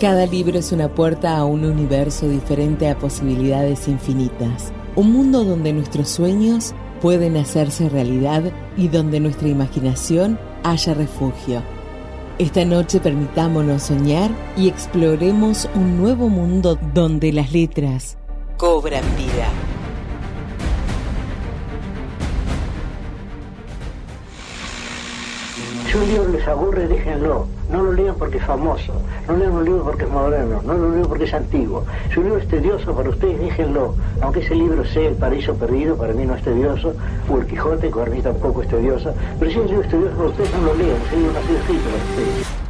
Cada libro es una puerta a un universo diferente a posibilidades infinitas. Un mundo donde nuestros sueños pueden hacerse realidad y donde nuestra imaginación haya refugio. Esta noche permitámonos soñar y exploremos un nuevo mundo donde las letras cobran vida. Libro les aburre, déjenlo. No lo lean porque es famoso. No lean un libro porque es moderno. No lo lean porque es antiguo. Si un libro es tedioso para ustedes, déjenlo. Aunque ese libro sea El Paraíso Perdido, para mí no es tedioso. O El Quijote, para mí tampoco es tedioso. Pero si el libro es tedioso para ustedes, no lo lean. Ese libro no ha sido escrito para ustedes.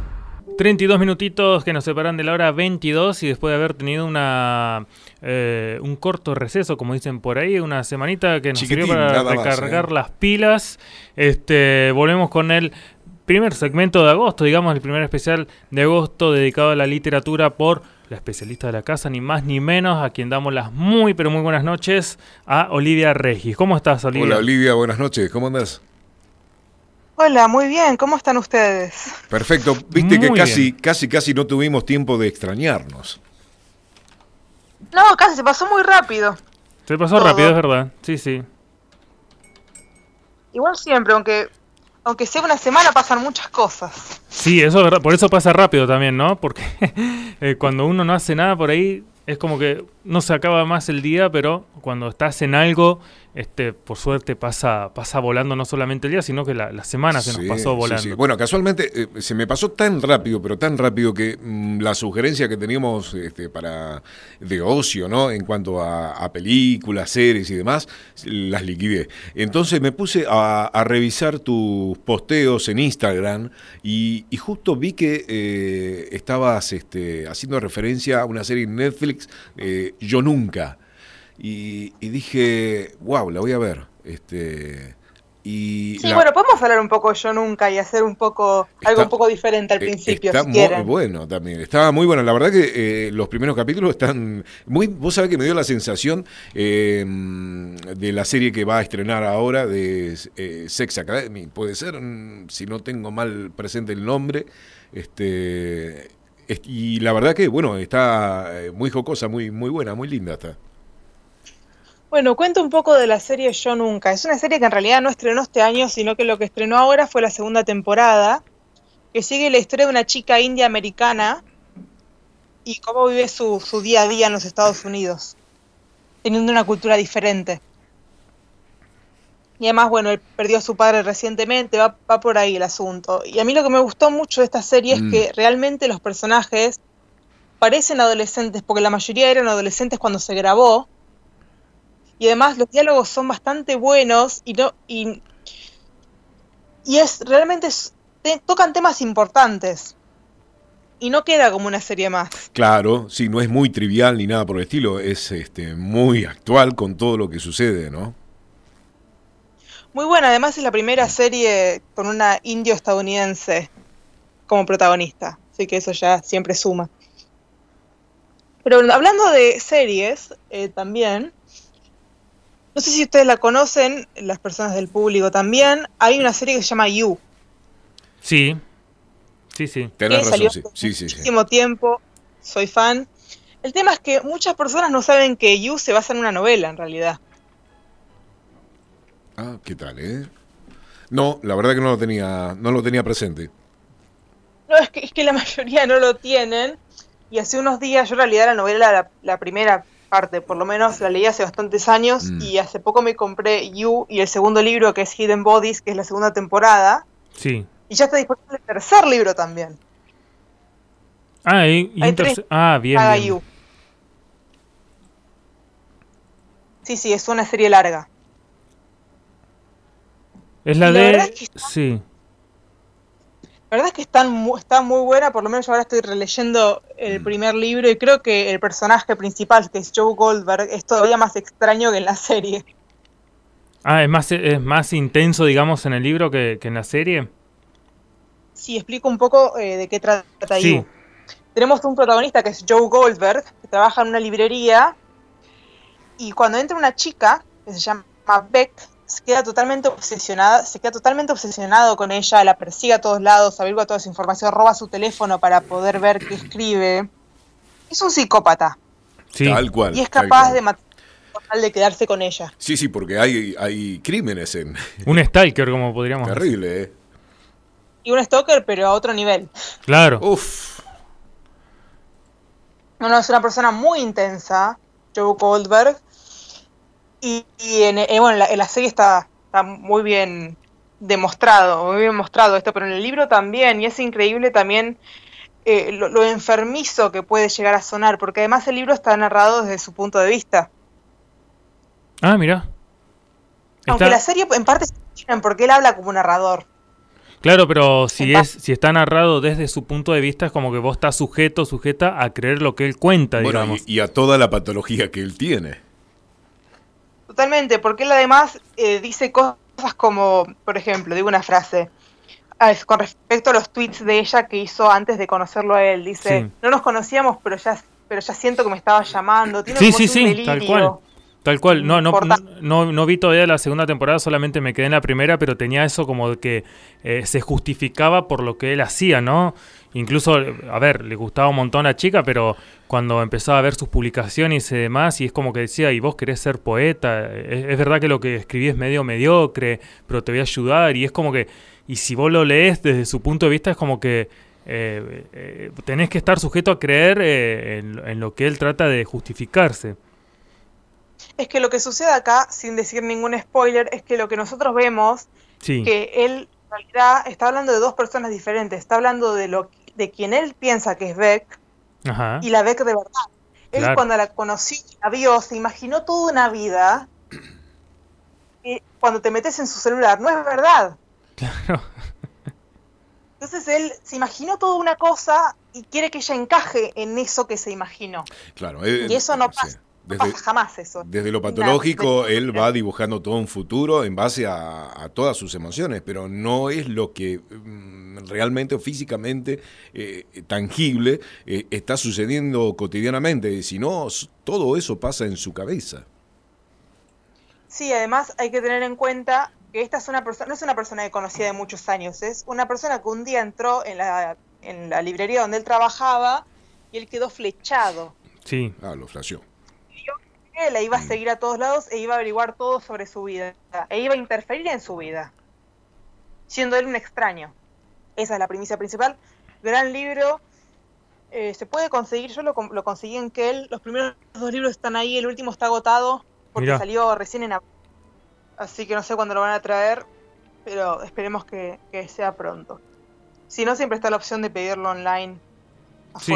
32 minutitos que nos separan de la hora 22 y después de haber tenido una eh, un corto receso, como dicen por ahí, una semanita que nos Chiquitín, sirvió para más, recargar ¿eh? las pilas. Este, volvemos con el primer segmento de agosto, digamos, el primer especial de agosto dedicado a la literatura por la especialista de la casa, ni más ni menos, a quien damos las muy, pero muy buenas noches, a Olivia Regis. ¿Cómo estás, Olivia? Hola Olivia, buenas noches, ¿cómo andás? Hola, muy bien, ¿cómo están ustedes? Perfecto, viste que casi, bien. casi, casi no tuvimos tiempo de extrañarnos. No, casi se pasó muy rápido. Se pasó Todo. rápido, es verdad. Sí, sí. Igual siempre, aunque aunque sea una semana pasan muchas cosas. Sí, eso es verdad. Por eso pasa rápido también, ¿no? Porque eh, cuando uno no hace nada por ahí, es como que no se acaba más el día, pero cuando estás en algo, este, por suerte pasa, pasa volando no solamente el día, sino que la, la semana se nos pasó volando. sí. Bueno, casualmente eh, se me pasó tan rápido, pero tan rápido que mm, la sugerencia que teníamos este, para de ocio, ¿no? En cuanto a, a películas, series y demás, las liquidé. Entonces me puse a, a revisar tus posteos en Instagram y, y justo vi que eh, estabas este, haciendo referencia a una serie en Netflix, eh, Yo Nunca. Y, y dije, wow, la voy a ver. Este, y Sí, la- bueno, podemos hablar un poco yo nunca y hacer un poco algo un poco diferente al Eh, principio, Está si muy quieren. bueno también. Estaba muy bueno. La verdad que eh, los primeros capítulos están muy. Vos sabés que me dio la sensación eh, de la serie que va a estrenar ahora de eh, Sex Academy. Puede ser, mm, si no tengo mal presente el nombre. Este. es- y la verdad que, bueno, está eh, muy jocosa, muy, muy buena, muy linda está. Bueno, cuento un poco de la serie Yo Nunca. Es una serie que en realidad no estrenó este año, sino que lo que estrenó ahora fue la segunda temporada, que sigue la historia de una chica india americana y cómo vive su, su día a día en los Estados Unidos, teniendo una cultura diferente. Y además, bueno, él perdió a su padre recientemente, va, va por ahí el asunto. Y a mí lo que me gustó mucho de esta serie Mm. es que realmente los personajes parecen adolescentes, porque la mayoría eran adolescentes cuando se grabó, y además los diálogos son bastante buenos y no y, y es realmente es- te- tocan temas importantes y no queda como una serie más Claro, sí, no es muy trivial ni nada por el estilo. Es este, muy actual con todo lo que sucede, ¿no? muy buena además es la primera serie con una indio estadounidense como protagonista así que eso ya siempre suma pero hablando de series eh, también no sé si ustedes la conocen las personas del público también hay una serie que se llama You Sí. Sí, sí. Tenés razón, salió Sí, sí, sí. muchísimo tiempo, soy fan. El tema es que muchas personas no saben que You se basa en una novela, en realidad. Ah, ¿qué tal, eh? No, la verdad que no lo tenía, no lo tenía presente. No, es que, es que la mayoría no lo tienen. Y hace unos días, yo en realidad la novela, la, la primera parte, por lo menos, la leí hace bastantes años. Mm. Y hace poco me compré You y el segundo libro, que es Hidden Bodies, que es la segunda temporada. Sí. Y ya está disponible el tercer libro también. Ah, y, y Hay un terce- tres ah bien. You. Sí, sí, es una serie larga. Es la Y de. es que Sí. La verdad es que están mu- está muy buena, por lo menos yo ahora estoy releyendo el Mm. primer libro y creo que el personaje principal, que es Joe Goldberg, es todavía más extraño que en la serie. Ah, es más, es más intenso, digamos, en el libro que, que en la serie. Sí, explico un poco eh, de qué trata Sí. You. Tenemos un protagonista que es Joe Goldberg, que trabaja en una librería, y cuando entra una chica, que se llama Beck, se queda totalmente obsesionada, se queda totalmente obsesionado con ella, la persigue a todos lados, averigua toda su información, roba su teléfono para poder ver qué escribe. es un psicópata. Sí. Tal cual. Y es capaz de matar de quedarse con ella. Sí, sí, porque hay, hay crímenes en. Un stalker, como podríamos decir. Terrible, ¿eh? Y un stalker, pero a otro nivel. Claro. Uf. No, no, es una persona muy intensa, Joe Goldberg. Y, y en, eh, bueno, en la, en la serie está, está muy bien demostrado, muy bien mostrado esto, pero en el libro también, y es increíble también eh, lo, lo enfermizo que puede llegar a sonar, porque además el libro está narrado desde su punto de vista. Ah, mira. Aunque la serie en parte se porque él habla como un narrador. Claro, pero si es si está narrado desde su punto de vista es como que vos estás sujeto, sujeta a creer lo que él cuenta, Bueno, digamos. y, y a toda la patología que él tiene. Totalmente, porque él además eh, dice cosas como, por ejemplo, digo una frase, ah, es con respecto a los tweets de ella que hizo antes de conocerlo a él. Dice, Sí. no nos conocíamos, pero ya, pero ya siento que me estaba llamando. Tiene Sí, como sí, un sí, delirio. tal cual. Tal cual, no, no, no, no vi todavía la segunda temporada, solamente me quedé en la primera, pero tenía eso como de que eh, se justificaba por lo que él hacía, ¿no? Incluso, a ver, le gustaba un montón a la chica, pero cuando empezaba a ver sus publicaciones y demás, y es como que decía, y vos querés ser poeta, es, es verdad que lo que escribí es medio mediocre, pero te voy a ayudar, y es como que, y si vos lo lees desde su punto de vista, es como que eh, eh, tenés que estar sujeto a creer eh, en, en lo que él trata de justificarse. Es que lo que sucede acá, sin decir ningún spoiler, es que lo que nosotros vemos, Sí. que él en realidad está hablando de dos personas diferentes. Está hablando de lo de quien él piensa que es Beck Ajá. y la Beck de verdad. Él Claro. cuando la conoció, la vio, se imaginó toda una vida. Y cuando te metes en su celular, no es verdad. Claro. Entonces él se imaginó toda una cosa y quiere que ella encaje en eso que se imaginó. Claro. eh, Y eso no sí. No Desde, pasa jamás eso. desde lo patológico, él va dibujando todo un futuro en base a, a todas sus emociones, pero no es lo que mm, realmente o físicamente eh, tangible eh, está sucediendo cotidianamente, sino todo eso pasa en su cabeza. Sí, además hay que tener en cuenta que esta es una persona, no es una persona que conocía de muchos años, es una persona que un día entró en la, en la librería donde él trabajaba y él quedó flechado. Sí. Ah, lo flasheó. Él la iba Mm. a seguir a todos lados e iba a averiguar todo sobre su vida, e iba a interferir en su vida, siendo él un extraño. Esa es la primicia principal. Gran libro, eh, se puede conseguir, yo lo, lo conseguí en Kell, los primeros dos libros están ahí, el último está agotado porque Mirá. salió recién en abril. Así que no sé cuándo lo van a traer, pero esperemos que, que sea pronto. Si no, siempre está la opción de pedirlo online Sí.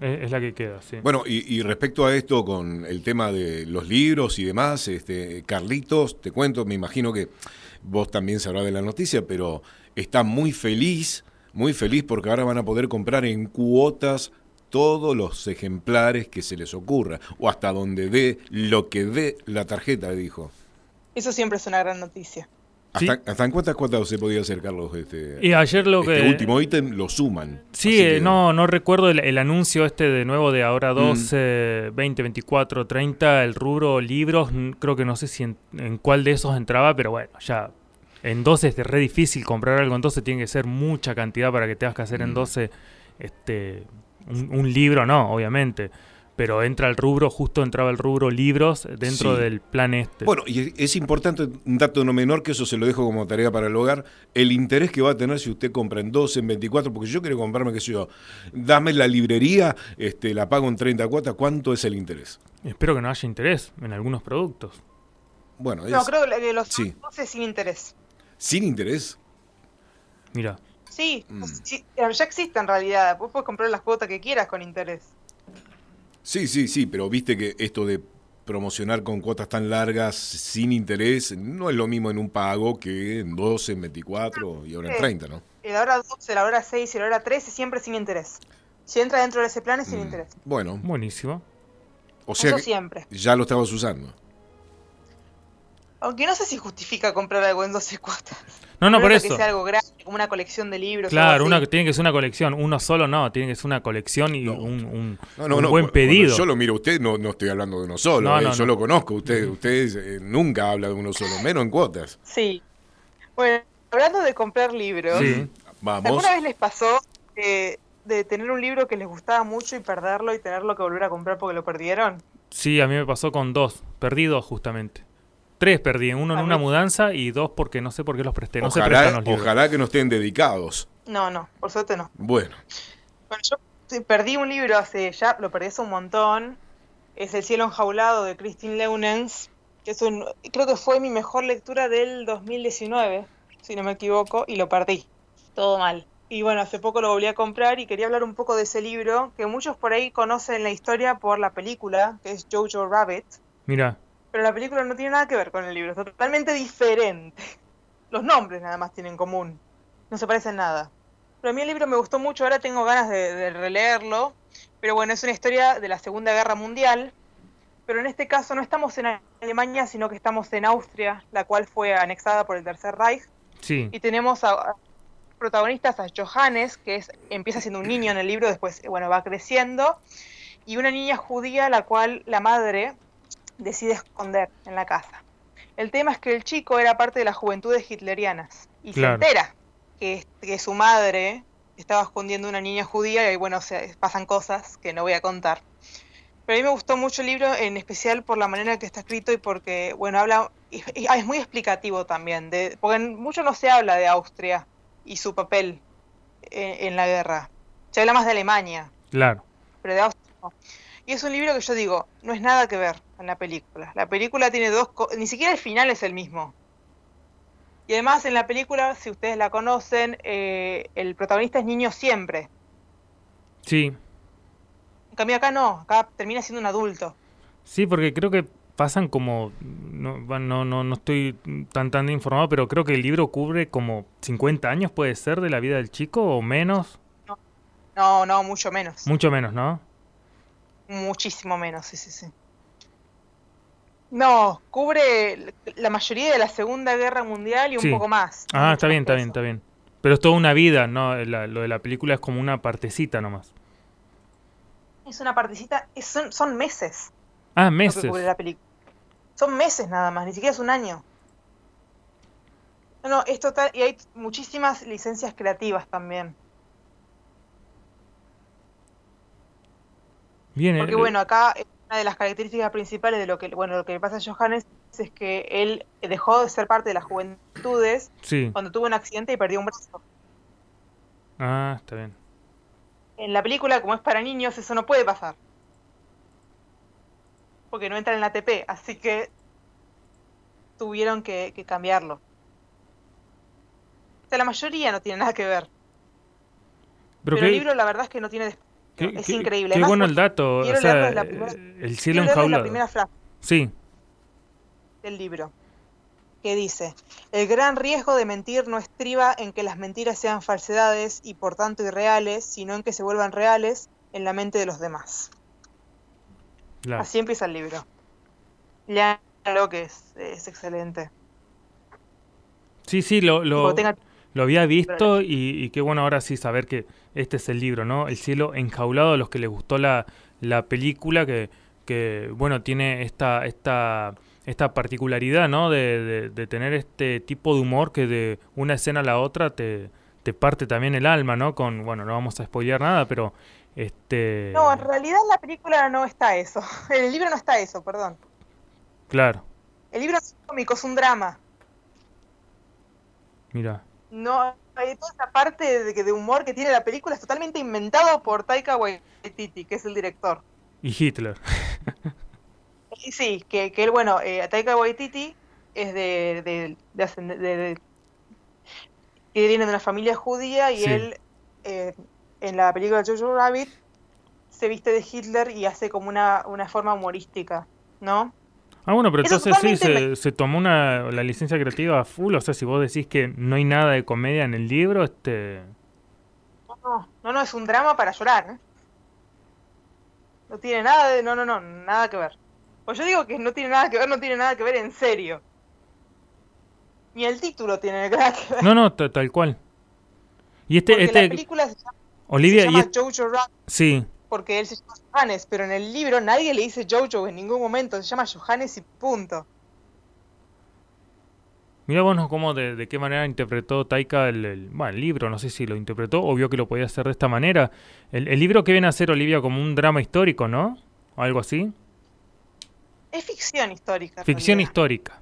Es la que queda, sí. Bueno, y, y respecto a esto con el tema de los libros y demás, este, Carlitos, te cuento, me imagino que vos también sabrás de la noticia, pero está muy feliz, muy feliz porque ahora van a poder comprar en cuotas todos los ejemplares que se les ocurra, o hasta donde dé lo que dé la tarjeta, dijo. Eso siempre es una gran noticia. Sí. ¿Hasta, hasta en cuántas cuotas se podía hacer, Carlos? Este, Y ayer lo este que... último ítem lo suman. Sí, eh, que- no, no recuerdo el, el anuncio este de nuevo de ahora Mm. 12, 20, 24, 30, el rubro libros, mm, creo que no sé si en, en cuál de esos entraba, pero bueno, ya en 12 es re difícil comprar algo en 12, tiene que ser mucha cantidad para que tengas que hacer en Mm. 12 este, un, un libro, no, obviamente. Pero entra el rubro, justo entraba el rubro libros dentro Sí. del plan este. Bueno, y es- importante un dato no menor, que eso se lo dejo como tarea para el hogar, el interés que va a tener si usted compra en 12, en 24, porque yo quiero comprarme, qué sé yo, dame la librería, este, la pago en 30 cuotas, ¿cuánto es el interés? Espero que no haya interés en algunos productos. Bueno, No, es creo que los sí. 12 sin interés. sin interés. Mira, Sí, Mm. ya existe en realidad. Vos puedes comprar las cuotas que quieras con interés. Sí, sí, sí, pero viste que esto de promocionar con cuotas tan largas sin interés no es lo mismo en un pago que en 12, en 24 y ahora en Sí. 30, ¿no? Y la hora 12, la hora 6 y la hora 13 siempre sin interés. Si entra dentro de ese plan es sin Mm, interés. Bueno, buenísimo. o sea Eso que siempre. ya lo estabas usando. Aunque no sé si justifica comprar algo en 12 cuotas. No, no, por eso. Que sea algo grande, como una colección de libros. Claro, una, tiene que ser una colección. Uno solo no, tiene que ser una colección y No. un, un- No, no, un no. buen pedido. Yo lo miro a usted, no, no estoy hablando de uno solo. No, eh, no, yo no. lo conozco. Usted, usted eh, nunca habla de uno solo, menos en cuotas. Sí. Bueno, hablando de comprar libros, Sí. Vamos. ¿alguna vez les pasó de tener un libro que les gustaba mucho y perderlo y tenerlo que volver a comprar porque lo perdieron? Sí, a mí me pasó con dos. Perdí dos justamente. Tres perdí, uno en una mudanza y dos porque no sé por qué los presté. No se ojalá, prestan los libros. ojalá que no estén dedicados. No, no, por suerte no. Bueno, Bueno, yo perdí un libro hace ya, lo perdí hace un montón. Es El cielo enjaulado de Christine Leunens, que es un, creo que fue mi mejor lectura del 2019, si no me equivoco, y lo perdí. Todo mal. Y bueno, hace poco lo volví a comprar y quería hablar un poco de ese libro, que muchos por ahí conocen la historia por la película, que es Jojo Rabbit, Mira, pero la película no tiene nada que ver con el libro, es totalmente diferente. Los nombres nada más tienen en común, no se parecen nada. Pero a mí el libro me gustó mucho, ahora tengo ganas de, de releerlo, pero bueno, es una historia de la Segunda Guerra Mundial, pero en este caso no estamos en Alemania, sino que estamos en Austria, la cual fue anexada por el Tercer Reich, sí, y tenemos a, a protagonistas a Johannes, que es, empieza siendo un niño en el libro, después bueno, va creciendo, y una niña judía la cual la madre decide esconder en la casa. El tema es que el chico era parte de las juventudes hitlerianas y Claro. se entera que, que su madre estaba escondiendo una niña judía y bueno, se, pasan cosas que no voy a contar. Pero a mí me gustó mucho el libro, en especial por la manera en que está escrito y porque, bueno, habla, y- es muy explicativo también, de, porque mucho no se habla de Austria y su papel en, en la guerra. Se habla más de Alemania, claro. pero de Austria no. Y es un libro que yo digo, no es nada que ver con la película. La película tiene dos, ni siquiera el final es el mismo. Y además en la película, si ustedes la conocen, eh, el protagonista es niño siempre. Sí, En cambio acá no, acá termina siendo un adulto. sí, porque creo que pasan como... No, no, no, no estoy tan tan informado, pero creo que el libro cubre como 50 años, puede ser, de la vida del chico o menos. No, no, mucho menos. Mucho menos, ¿no? Muchísimo menos, sí, sí, sí. No, cubre la mayoría de la Segunda Guerra Mundial y un Sí. poco más. Ah, está bien, está bien, está bien. Pero es toda una vida, ¿no? La- lo de la película es como una partecita nomás. Es una partecita, es- son, son meses Ah, lo que meses. cubre la película. Son meses nada más, ni siquiera es un año. No, no, es total, y hay muchísimas licencias creativas también. Bien, Porque bueno, acá una de las características principales de lo que, bueno, lo que le pasa a Johannes es que él dejó de ser parte de las juventudes sí. cuando tuvo un accidente y perdió un brazo. Ah, está bien. En la película, como es para niños, eso no puede pasar. Porque no entra en la ATP, así que tuvieron que, que cambiarlo. O sea, la mayoría no tiene nada que ver. Pero, Pero, el libro, la verdad es que no tiene. Qué- Es qué- increíble. Qué Además, bueno por- el dato. O sea, leerles la primera- eh, el cielo enjaulado. la primera frase Sí, del libro, que dice, el gran riesgo de mentir no estriba en que las mentiras sean falsedades y por tanto irreales, sino en que se vuelvan reales en la mente de los demás. claro. Así empieza el libro. Leanlo que es, es excelente. Sí, sí, lo, lo, tenga- lo había visto y, y qué bueno ahora sí saber que este es el libro, ¿no? El cielo enjaulado a los que les gustó la, la película que, que, bueno, tiene esta, esta, esta particularidad, ¿no? De, de- de tener este tipo de humor que de una escena a la otra te, te parte también el alma, ¿no? Con, bueno, no vamos a spoilear nada, pero este... No, en realidad en la película no está eso. En el libro no está eso, perdón. Claro, El libro es cómico, es un drama. mira. No, toda esa parte de, de humor que tiene la película es totalmente inventado por Taika Waititi, que es el director. Y Hitler. Y sí, que, que él, bueno, eh, Taika Waititi es de, de, de, ascend- de- de- que viene de una familia judía y Sí. él eh, en la película Jojo Rabbit se viste de Hitler y hace como una, una forma humorística, ¿no? Ah, bueno, pero Eso entonces sí, se, se tomó una, la licencia creativa a full. O sea, si vos decís que no hay nada de comedia en el libro, este... No, no, no, es un drama para llorar, ¿eh? No tiene nada de, no, no, no, nada que ver. Pues yo digo que no tiene nada que ver, no tiene nada que ver en serio. Ni el título tiene nada que ver. No, no, ta- tal cual. Y este, porque la este, película se llama, Olivia, se y llama es- Jojo Rabbit sí, porque él se llama Johannes, pero en el libro nadie le dice Jojo en ningún momento, se llama Johannes y punto. Mira vos ¿no? cómo de, de, qué manera interpretó Taika el, el, bueno, el, libro, no sé si lo interpretó o vio que lo podía hacer de esta manera. El, el libro que viene a ser Olivia como un drama histórico, ¿no? O algo así. Es ficción histórica. Ficción histórica.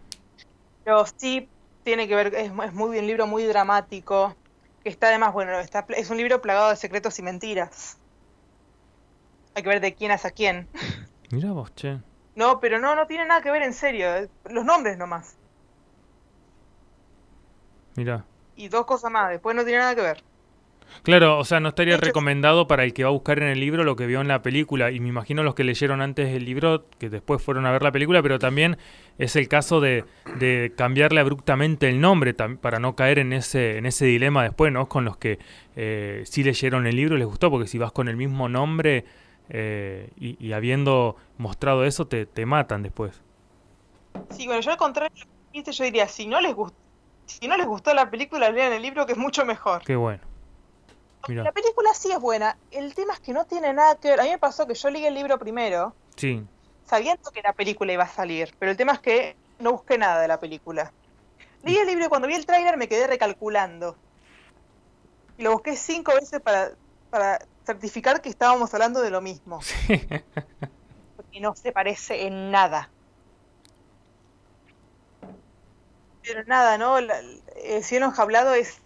Pero sí tiene que ver, es, es muy un libro muy dramático, que está además, bueno, está, es un libro plagado de secretos y mentiras. Hay que ver de quién hace a quién. Mira vos, che. No, pero no, no tiene nada que ver en serio. Los nombres nomás. Mira. Y dos cosas más, después no tiene nada que ver. Claro, o sea, no estaría hecho, recomendado para el que va a buscar en el libro lo que vio en la película. Y me imagino los que leyeron antes el libro, que después fueron a ver la película, pero también es el caso de, de cambiarle abruptamente el nombre para no caer en ese, en ese dilema después, ¿no? Con los que eh, sí leyeron el libro y les gustó, porque si vas con el mismo nombre eh, y, y, habiendo mostrado eso, te, te, matan después. Sí, bueno, yo al contrario, yo diría, si no les gustó, si no les gustó la película, lean el libro, que es mucho mejor. Qué bueno. Mirá. La película sí es buena. El tema es que no tiene nada que ver. A mí me pasó que yo leí el libro primero. Sí. Sabiendo que la película iba a salir. Pero el tema es que no busqué nada de la película. Leí el libro y cuando vi el tráiler me quedé recalculando. Y lo busqué cinco veces para, para certificar que estábamos hablando de lo mismo. Sí. Porque no se parece en nada. Pero nada, ¿no? La, el cielo enjablado es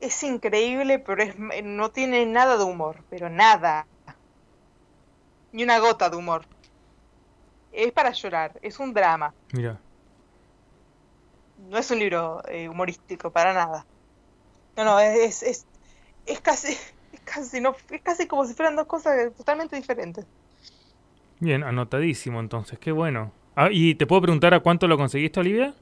es increíble, pero es, no tiene nada de humor, pero nada. Ni una gota de humor. Es para llorar, es un drama. Mira. No es un libro eh, humorístico, para nada. No, no, es, es, es es casi, no, es casi como si fueran dos cosas totalmente diferentes. Bien, anotadísimo entonces, qué bueno. Ah, ¿Y te puedo preguntar a cuánto lo conseguiste, Olivia?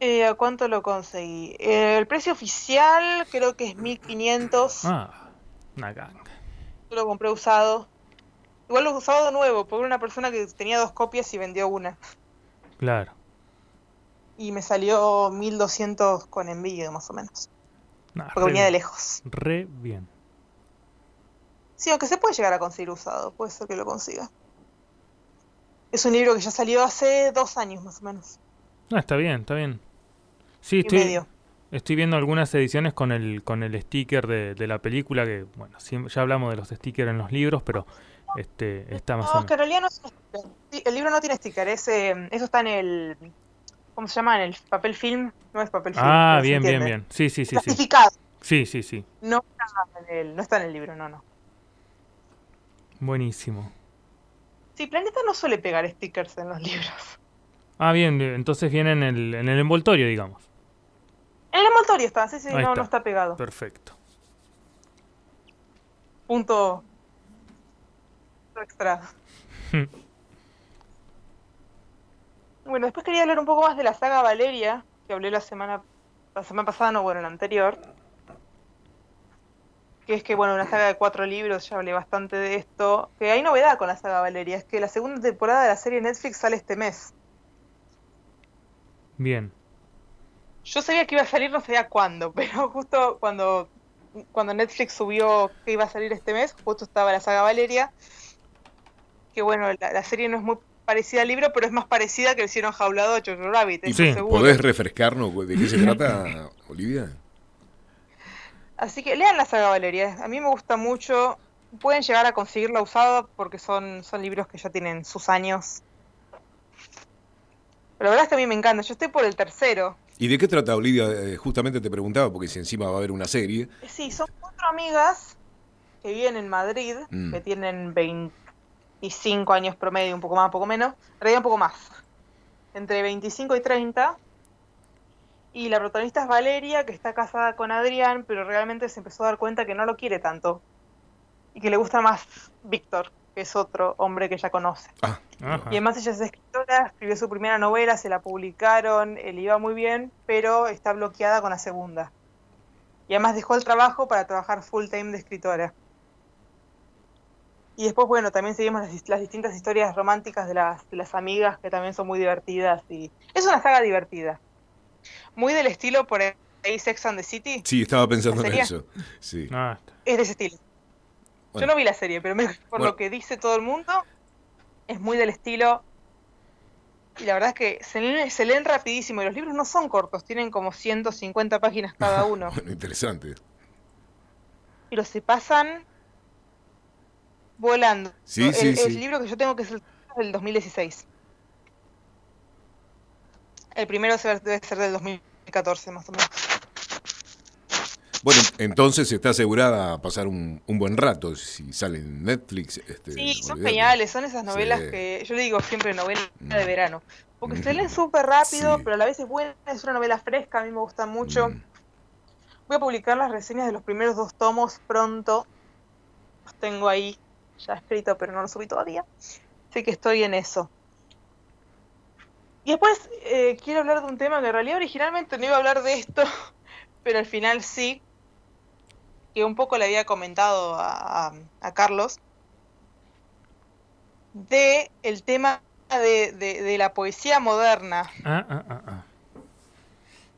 Eh, ¿A cuánto lo conseguí? Eh, el precio oficial creo que es 1500. Ah, una ganga. Yo lo compré usado. Igual lo usado de nuevo, por una persona que tenía dos copias y vendió una. Claro. Y me salió 1200 con envío, más o menos. Nah, porque venía de lejos. Re bien. Sí, aunque se puede llegar a conseguir usado, puede ser que lo consiga. Es un libro que ya salió hace dos años, más o menos. Ah, está bien, está bien. Sí, estoy, medio. estoy viendo algunas ediciones con el con el sticker de, de la película, que bueno, sí, ya hablamos de los stickers en los libros, pero este está más no, o menos. que en realidad no es sí, el libro no tiene sticker, es, eh, eso está en el, ¿cómo se llama? En el papel film, no es papel film. Ah, bien, bien, bien. Sí, sí, sí. Clasificado. Sí, sí, sí. No está, en el, no está en el libro, no, no. Buenísimo. Sí, Planeta no suele pegar stickers en los libros. Ah, bien, entonces viene en el, en el envoltorio, digamos. En el envoltorio está, sí, sí, no está. no está pegado. Perfecto. Punto extra. Bueno, después quería hablar un poco más de la saga Valeria, que hablé la semana, la semana pasada, no, bueno, la anterior. Que es que, bueno, una saga de cuatro libros, ya hablé bastante de esto. Que hay novedad con la saga Valeria, es que la segunda temporada de la serie Netflix sale este mes. Bien. Yo sabía que iba a salir, no sabía cuándo, pero justo cuando, cuando Netflix subió que iba a salir este mes, justo estaba la saga Valeria. Que bueno, la, la serie no es muy parecida al libro, pero es más parecida que el hicieron jaulado a Jojo Rabbit, ¿Y eso Sí. seguro. podés refrescarnos de qué se trata, Olivia? Así que lean la saga Valeria, a mí me gusta mucho. Pueden llegar a conseguirla usada porque son, son libros que ya tienen sus años. Pero la verdad es que a mí me encanta, yo estoy por el tercero. ¿Y de qué trata, Olivia? Eh, justamente te preguntaba, porque si encima va a haber una serie. Sí, son cuatro amigas que viven en Madrid, Mm. que tienen 25 años promedio, un poco más, un poco menos, en realidad un poco más, entre 25 y 30. Y la protagonista es Valeria, que está casada con Adrián, pero realmente se empezó a dar cuenta que no lo quiere tanto. Y que le gusta más Víctor, que es otro hombre que ella conoce. Ah. Y además ella es escritora, escribió su primera novela, se la publicaron, eh, le iba muy bien, pero está bloqueada con la segunda. Y además dejó el trabajo para trabajar full time de escritora. Y después, bueno, también seguimos las, dis- las distintas historias románticas de las, de las amigas, que también son muy divertidas. y Es una saga divertida. Muy del estilo por ahí Sex and the City. sí, estaba pensando en eso. Sí. Ah. Es de ese estilo. Bueno. Yo no vi la serie, pero me- por Bueno. lo que dice todo el mundo, es muy del estilo y la verdad es que se leen, se leen rapidísimo y los libros no son cortos, tienen como 150 páginas cada uno. bueno, interesante. Pero se pasan volando. Sí, el, sí, el sí. libro que yo tengo que es el del 2016. El primero se- debe ser del 2014 más o menos. Bueno, entonces está asegurada a pasar un, un buen rato si sale en Netflix. Este, Sí, son geniales, son esas novelas Sí. que yo le digo siempre novelas Mm. de verano. Porque se Mm. leen súper rápido, Sí. pero a la vez es buena, es una novela fresca, a mí me gusta mucho. Mm. Voy a publicar las reseñas de los primeros dos tomos pronto. Los tengo ahí ya escrito, pero no los subí todavía. Así que estoy en eso. Y después eh, quiero hablar de un tema que en realidad originalmente no iba a hablar de esto, pero al final sí. Que un poco le había comentado a, a- a Carlos. De el tema de, de- de la poesía moderna. Ah, ah, ah, ah.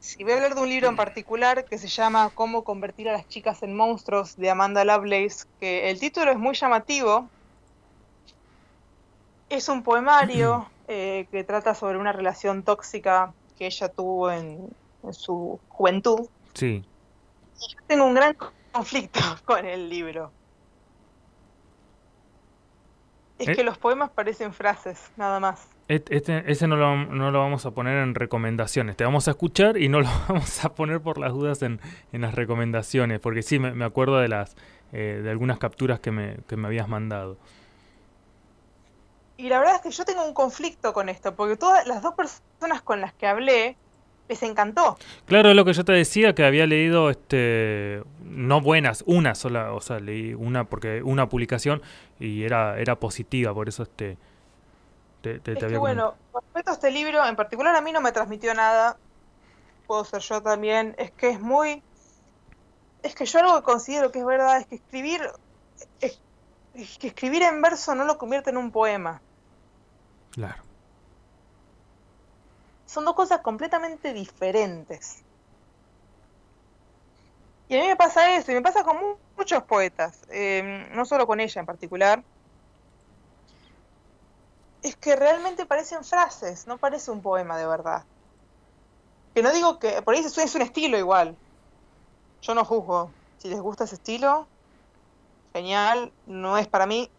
Sí, voy a hablar de un libro en particular que se llama Cómo convertir a las chicas en monstruos de Amanda Lovelace, que el título es muy llamativo. Es un poemario eh, que trata sobre una relación tóxica que ella tuvo en, en su juventud. Sí. Y yo tengo un gran conflicto con el libro. Es ¿Eh? que los poemas parecen frases, nada más. Este, ese no lo, no lo vamos a poner en recomendaciones. Te vamos a escuchar y no lo vamos a poner por las dudas en, en las recomendaciones. Porque sí, me, me acuerdo de las eh, de algunas capturas que me, que me habías mandado. Y la verdad es que yo tengo un conflicto con esto, porque todas las dos personas con las que hablé les encantó. Claro, es lo que yo te decía, que había leído, este, no buenas, una sola, o sea, leí una porque una publicación y era, era positiva, por eso este, te, te- te es que había bueno, con respecto a este libro, en particular a mí no me transmitió nada, puedo ser yo también, es que es muy... Es que yo algo que considero que es verdad es que escribir... Es, es que escribir en verso no lo convierte en un poema. Claro. Son dos cosas completamente diferentes. Y a mí me pasa eso, y me pasa con mu- muchos poetas, eh, no solo con ella en particular. Es que realmente parecen frases, no parece un poema de verdad. Que no digo que, por ahí es un estilo igual. Yo no juzgo. Si les gusta ese estilo, genial, no es para mí.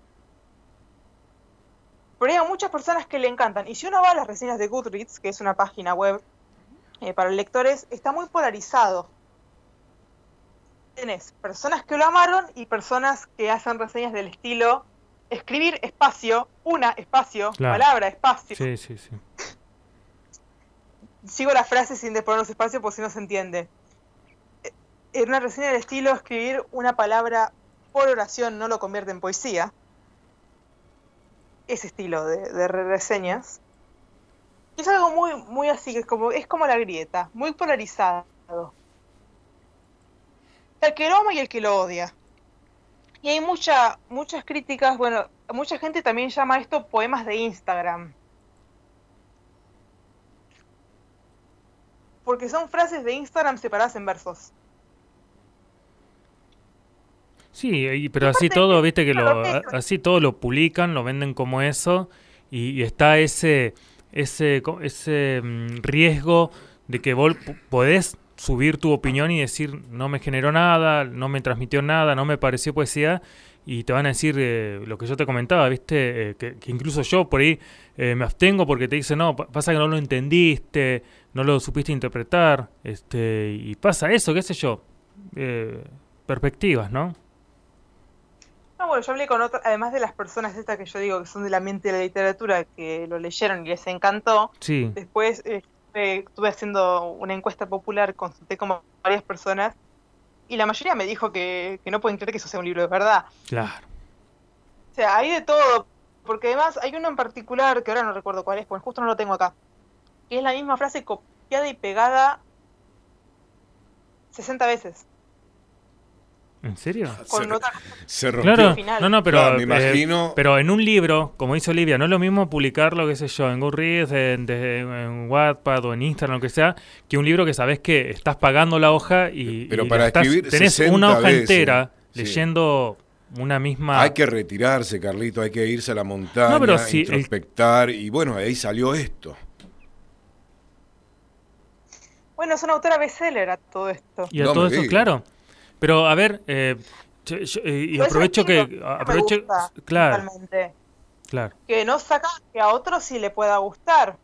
Pero hay muchas personas que le encantan. Y si uno va a las reseñas de Goodreads, que es una página web eh, para lectores, está muy polarizado. Tenés personas que lo amaron y personas que hacen reseñas del estilo escribir espacio, una espacio, Claro. palabra espacio. Sí, sí, sí. Sigo la frase sin de ponernos espacio por si no se entiende. Eh, En una reseña del estilo, escribir una palabra por oración no lo convierte en poesía. Ese estilo de, de re- reseñas. Es algo muy, muy así, que es como, es como la grieta, muy polarizado. El que lo ama y el que lo odia. Y hay mucha, muchas críticas, bueno, mucha gente también llama esto poemas de Instagram. Porque son frases de Instagram separadas en versos. Sí, y- pero así todo, viste que lo, así todo lo publican, lo venden como eso, y, y está ese, ese, ese mm, riesgo de que vos podés subir tu opinión y decir no me generó nada, no me transmitió nada, no me pareció poesía, y te van a decir eh, lo que yo te comentaba, viste, Eh, que, que incluso yo por ahí eh, me abstengo porque te dicen no, pa- pasa que no lo entendiste, no lo supiste interpretar, este, y pasa eso, qué sé yo, eh, perspectivas, ¿no? No, bueno, yo hablé con otras, además de las personas estas que yo digo que son del ambiente de la literatura, que lo leyeron y les encantó. Sí. Después eh, eh, estuve haciendo una encuesta popular, consulté como varias personas, y la mayoría me dijo que, que no pueden creer que eso sea un libro de verdad. Claro. O sea, hay de todo, porque además hay uno en particular, que ahora no recuerdo cuál es, porque justo no lo tengo acá, que es la misma frase copiada y pegada 60 veces. ¿En serio? Con Se- otra Se rompió. Claro, final. no, no, pero, Claro, me eh, imagino- pero en un libro, como dice Olivia, no es lo mismo publicarlo, qué sé yo, en Goodreads, en, de- en Wattpad o en Instagram, lo que sea, que un libro que sabes que estás pagando la hoja y, Pero y para la estás- escribir tenés 60 una hoja veces, entera sí. leyendo una misma... Hay que retirarse, Carlito, hay que irse a la montaña, No, pero el- introspectar, y bueno, ahí salió esto. Bueno, es una autora bestseller a todo esto. Y a No todo esto, claro. Pero a ver, eh, yo- yo- eh, y aprovecho que... me Aprovecho, gusta, claro, claro. Que no saca que a otros sí le pueda gustar.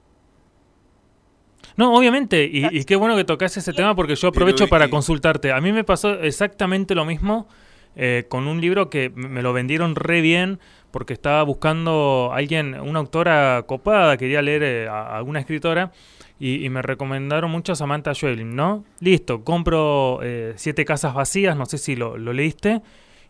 No, obviamente, y, y qué bueno que tocas ese tema porque yo aprovecho Pero, para y- consultarte. A mí me pasó exactamente lo mismo eh, con un libro que me lo vendieron re bien porque estaba buscando alguien, una autora copada, quería leer eh, a, a alguna escritora y, y me recomendaron mucho a Samantha Schweblin, ¿no? Listo, compro eh, Siete Casas Vacías, no sé si lo, lo leíste,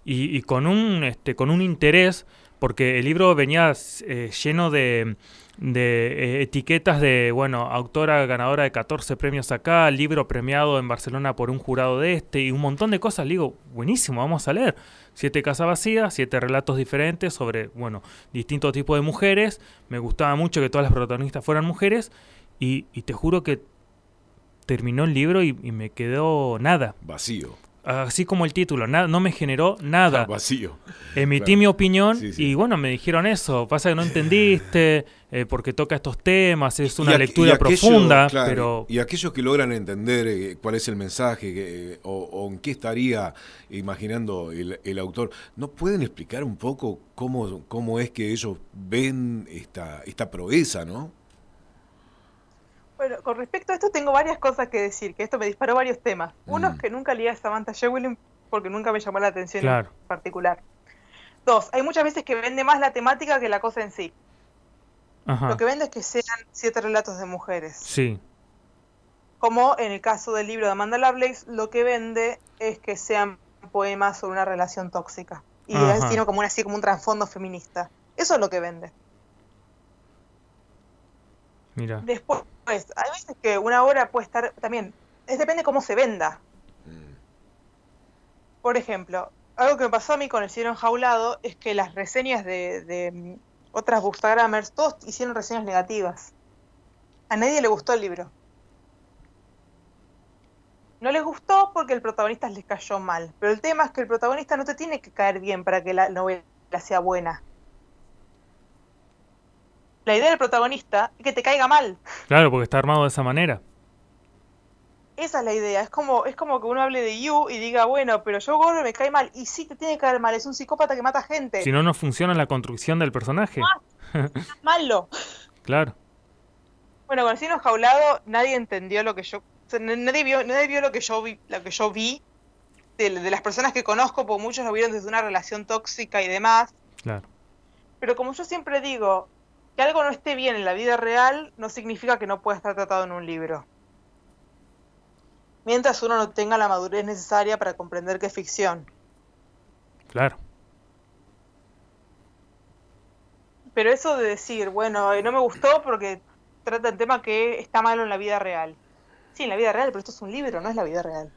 y, y con, un, este, con un interés, porque el libro venía eh, lleno de, eh, etiquetas de, bueno, autora ganadora de 14 premios acá, libro premiado en Barcelona por un jurado de este, y un montón de cosas. Le digo, buenísimo, vamos a leer. Siete casas vacías, siete relatos diferentes sobre, bueno, distintos tipos de mujeres. Me gustaba mucho que todas las protagonistas fueran mujeres, y, y te juro que terminó el libro y, y me quedó nada. Vacío. Así como el título, nada, no me generó nada. Vacío. Emití Claro. mi opinión Sí, sí. y bueno, me dijeron eso. Pasa que no entendiste eh, porque toca estos temas, es una Y lectura aquello, profunda, claro, pero Y aquellos que logran entender eh, cuál es el mensaje eh, o, o en qué estaría imaginando el, el autor, ¿no pueden explicar un poco cómo, cómo es que ellos ven esta, esta proeza, no? Bueno, con respecto a esto tengo varias cosas que decir, que esto me disparó varios temas. Uno Mm. es que nunca leí a Samantha Shewilin porque nunca me llamó la atención Claro. en particular. Dos, hay muchas veces que vende más la temática que la cosa en sí. ajá, Lo que vende es que sean siete relatos de mujeres. sí, Como en el caso del libro de Amanda Lovelace, lo que vende es que sean poemas sobre una relación tóxica. Y es- tiene como, una, así como un trasfondo feminista. Eso es lo que vende. Mira, Después, hay veces que una obra puede estar también, es depende cómo se venda. Por ejemplo, algo que me pasó a mí con el cielo enjaulado es que las reseñas de, de, mm, otras bookstagrammers, todos hicieron reseñas negativas. A nadie le gustó el libro. No les gustó porque el protagonista les cayó mal. Pero el tema es que el protagonista no te tiene que caer bien para que la novela sea buena. La idea del protagonista es que te caiga mal. claro, porque está armado de esa manera. Esa es la idea. Es como, es como que uno hable de You y diga, bueno, pero yo Gordon me cae mal. Y sí te tiene que caer mal. Es un psicópata que mata gente. Si no, no funciona la construcción del personaje. Malo. Claro, Bueno, con el cielo enjaulado nadie entendió lo que yo... o sea, n- nadie, vio, nadie vio lo que yo vi, lo que yo vi de, de las personas que conozco, porque muchos lo vieron desde una relación tóxica y demás. claro. Pero como yo siempre digo, que algo no esté bien en la vida real no significa que no pueda estar tratado en un libro. Mientras uno no tenga la madurez necesaria para comprender que es ficción. Claro. Pero eso de decir, bueno, eh, no me gustó porque trata el tema que está malo en la vida real. Sí, en la vida real, pero esto es un libro, no es la vida real.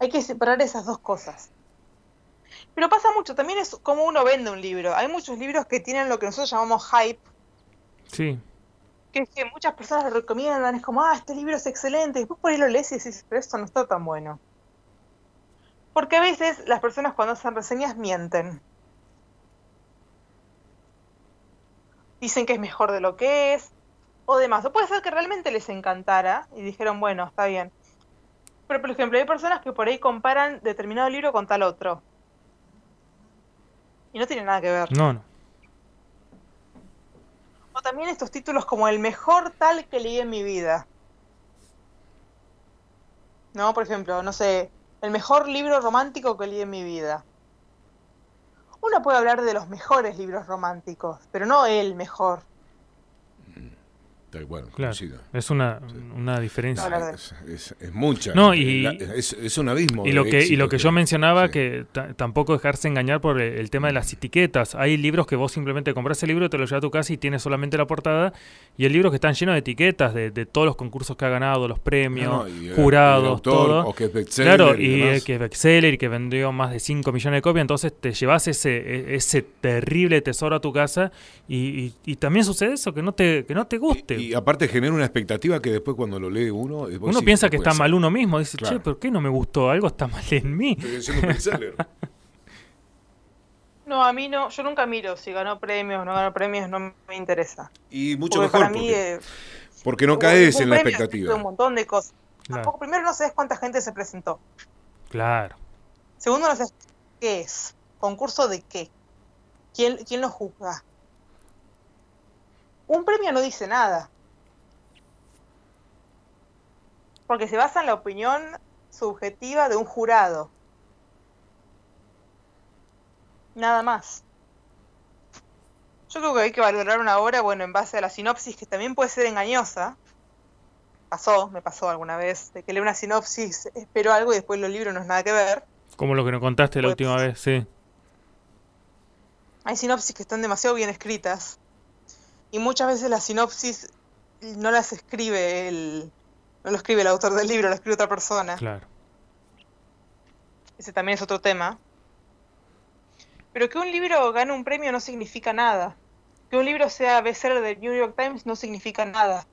Hay que separar esas dos cosas. Pero pasa mucho, también es como uno vende un libro. Hay muchos libros que tienen lo que nosotros llamamos hype, Sí, que es que muchas personas lo recomiendan, es como, ah, este libro es excelente, y después por ahí lo lees y decís, pero esto no está tan bueno. Porque a veces las personas cuando hacen reseñas mienten. Dicen que es mejor de lo que es, o demás. O puede ser que realmente les encantara y dijeron, bueno, está bien. Pero, por ejemplo, hay personas que por ahí comparan determinado libro con tal otro. Y no tiene nada que ver. no, no. O también estos títulos como el mejor tal que leí en mi vida. No, por ejemplo, no sé, el mejor libro romántico que leí en mi vida. Uno puede hablar de los mejores libros románticos, pero no el mejor. Tal cual, Claro. coincido. Es una, una diferencia. Es, es- es mucha. No, y- La- es, es un abismo. Y lo que, y lo que yo mencionaba, sí. que ta- tampoco dejarse engañar por el, el tema de las etiquetas. Hay libros que vos simplemente compras el libro, te lo llevas a tu casa y tienes solamente la portada. Y hay libros que están llenos de etiquetas, de, de todos los concursos que ha ganado, los premios, No, no, y el- jurados, el autor, todo. O que es bestseller Claro, y, y, demás. eh, que es bestseller y que vendió más de 5 millones de copias, entonces te llevas ese, e- ese terrible tesoro a tu casa y, y- y también sucede eso, que no te, que no te guste. Y, aparte genera una expectativa que después cuando lo lee uno... Uno piensa que está ser. mal uno mismo, dice, Claro. che, ¿por qué no me gustó? Algo está mal en mí. No, a mí no, yo nunca miro si ganó premios o no ganó premios, no me interesa. Y mucho Porque mejor para mí, porque, eh, Porque no caes en la premio, expectativa. Un montón de cosas. Claro. Tampoco, primero no sabes cuánta gente se presentó. Claro. Segundo no sabes qué es. ¿Concurso de qué? ¿Quién, quién lo juzga? Un premio no dice nada. Porque se basa en la opinión subjetiva de un jurado. Nada más. Yo creo que hay que valorar una obra, bueno, en base a la sinopsis, que también puede ser engañosa. Pasó, me pasó alguna vez, de que leo una sinopsis, espero algo y después los libros no es nada que ver. Como lo que nos contaste la Pues- última vez, sí. Hay sinopsis que están demasiado bien escritas. Y muchas veces las sinopsis no las escribe el. No lo escribe el autor del libro, lo escribe otra persona. Claro. Ese también es otro tema. Pero que un libro gane un premio no significa nada. Que un libro sea bestseller del New York Times no significa nada.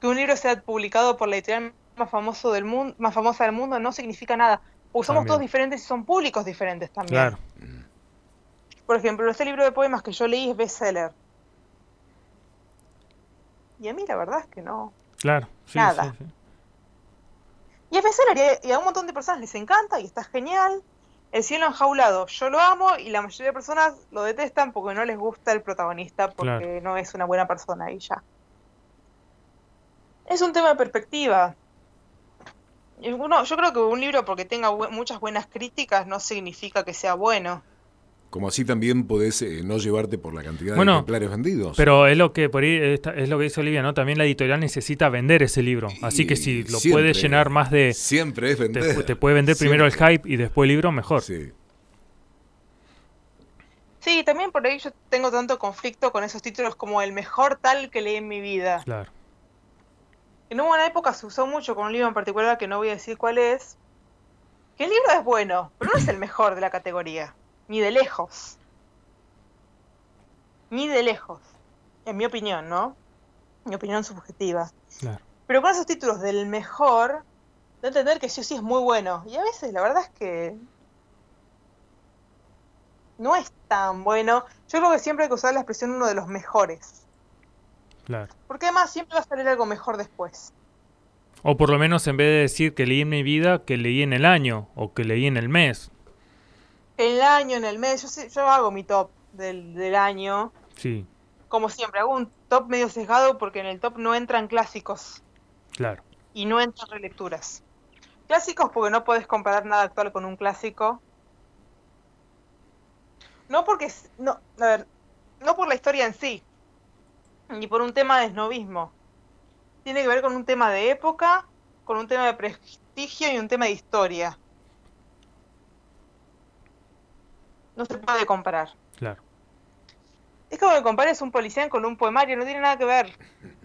Que un libro sea publicado por la editorial más famoso del mundo, más famosa del mundo no significa nada. También. todos diferentes y son públicos diferentes también. Claro. Por ejemplo, este libro de poemas que yo leí es bestseller. Y a mí la verdad es que no. Claro. Sí, Nada. sí, sí. Y es bestseller y a, y a un montón de personas les encanta y está genial. El cielo enjaulado, yo lo amo y la mayoría de personas lo detestan porque no les gusta el protagonista, porque Claro. no es una buena persona y ya. Es un tema de perspectiva. Uno- yo creo que un libro porque tenga bu- muchas buenas críticas no significa que sea bueno. Como así también podés eh, no llevarte por la cantidad Bueno, de ejemplares vendidos. Pero es lo que por ahí es lo que dice Olivia, ¿no? También la editorial necesita vender ese libro. Así que si lo Siempre- puede llenar más de. Siempre es vender. te puede vender primero el hype y después el libro, mejor. Sí. Sí, también por ahí yo tengo tanto conflicto con esos títulos como el mejor tal que leí en mi vida. Claro. En una buena época se usó mucho con un libro en particular que no voy a decir cuál es. Que el libro es bueno, pero no es el mejor de la categoría. Ni de lejos. Ni de lejos. En mi opinión, ¿no? Mi opinión subjetiva. Claro. Pero con esos títulos del mejor, de entender que sí o sí es muy bueno. Y a veces la verdad es que no es tan bueno. Yo creo que siempre hay que usar la expresión uno de los mejores. Claro. Porque además siempre va a salir algo mejor después. O por lo menos en vez de decir que leí en mi vida, que leí en el año o que leí en el mes. El año, en el mes, yo, sé- yo hago mi top del, del año. Sí, Como siempre, hago un top medio sesgado porque en el top no entran clásicos claro. y no entran relecturas. Clásicos porque no puedes comparar nada actual con un clásico. No porque, no, a ver, no por la historia en sí, ni por un tema de esnovismo. Tiene que ver con un tema de época, con un tema de prestigio y un tema de historia. No se puede comparar. Claro. Es como que compares un policía con un poemario, no tiene nada que ver.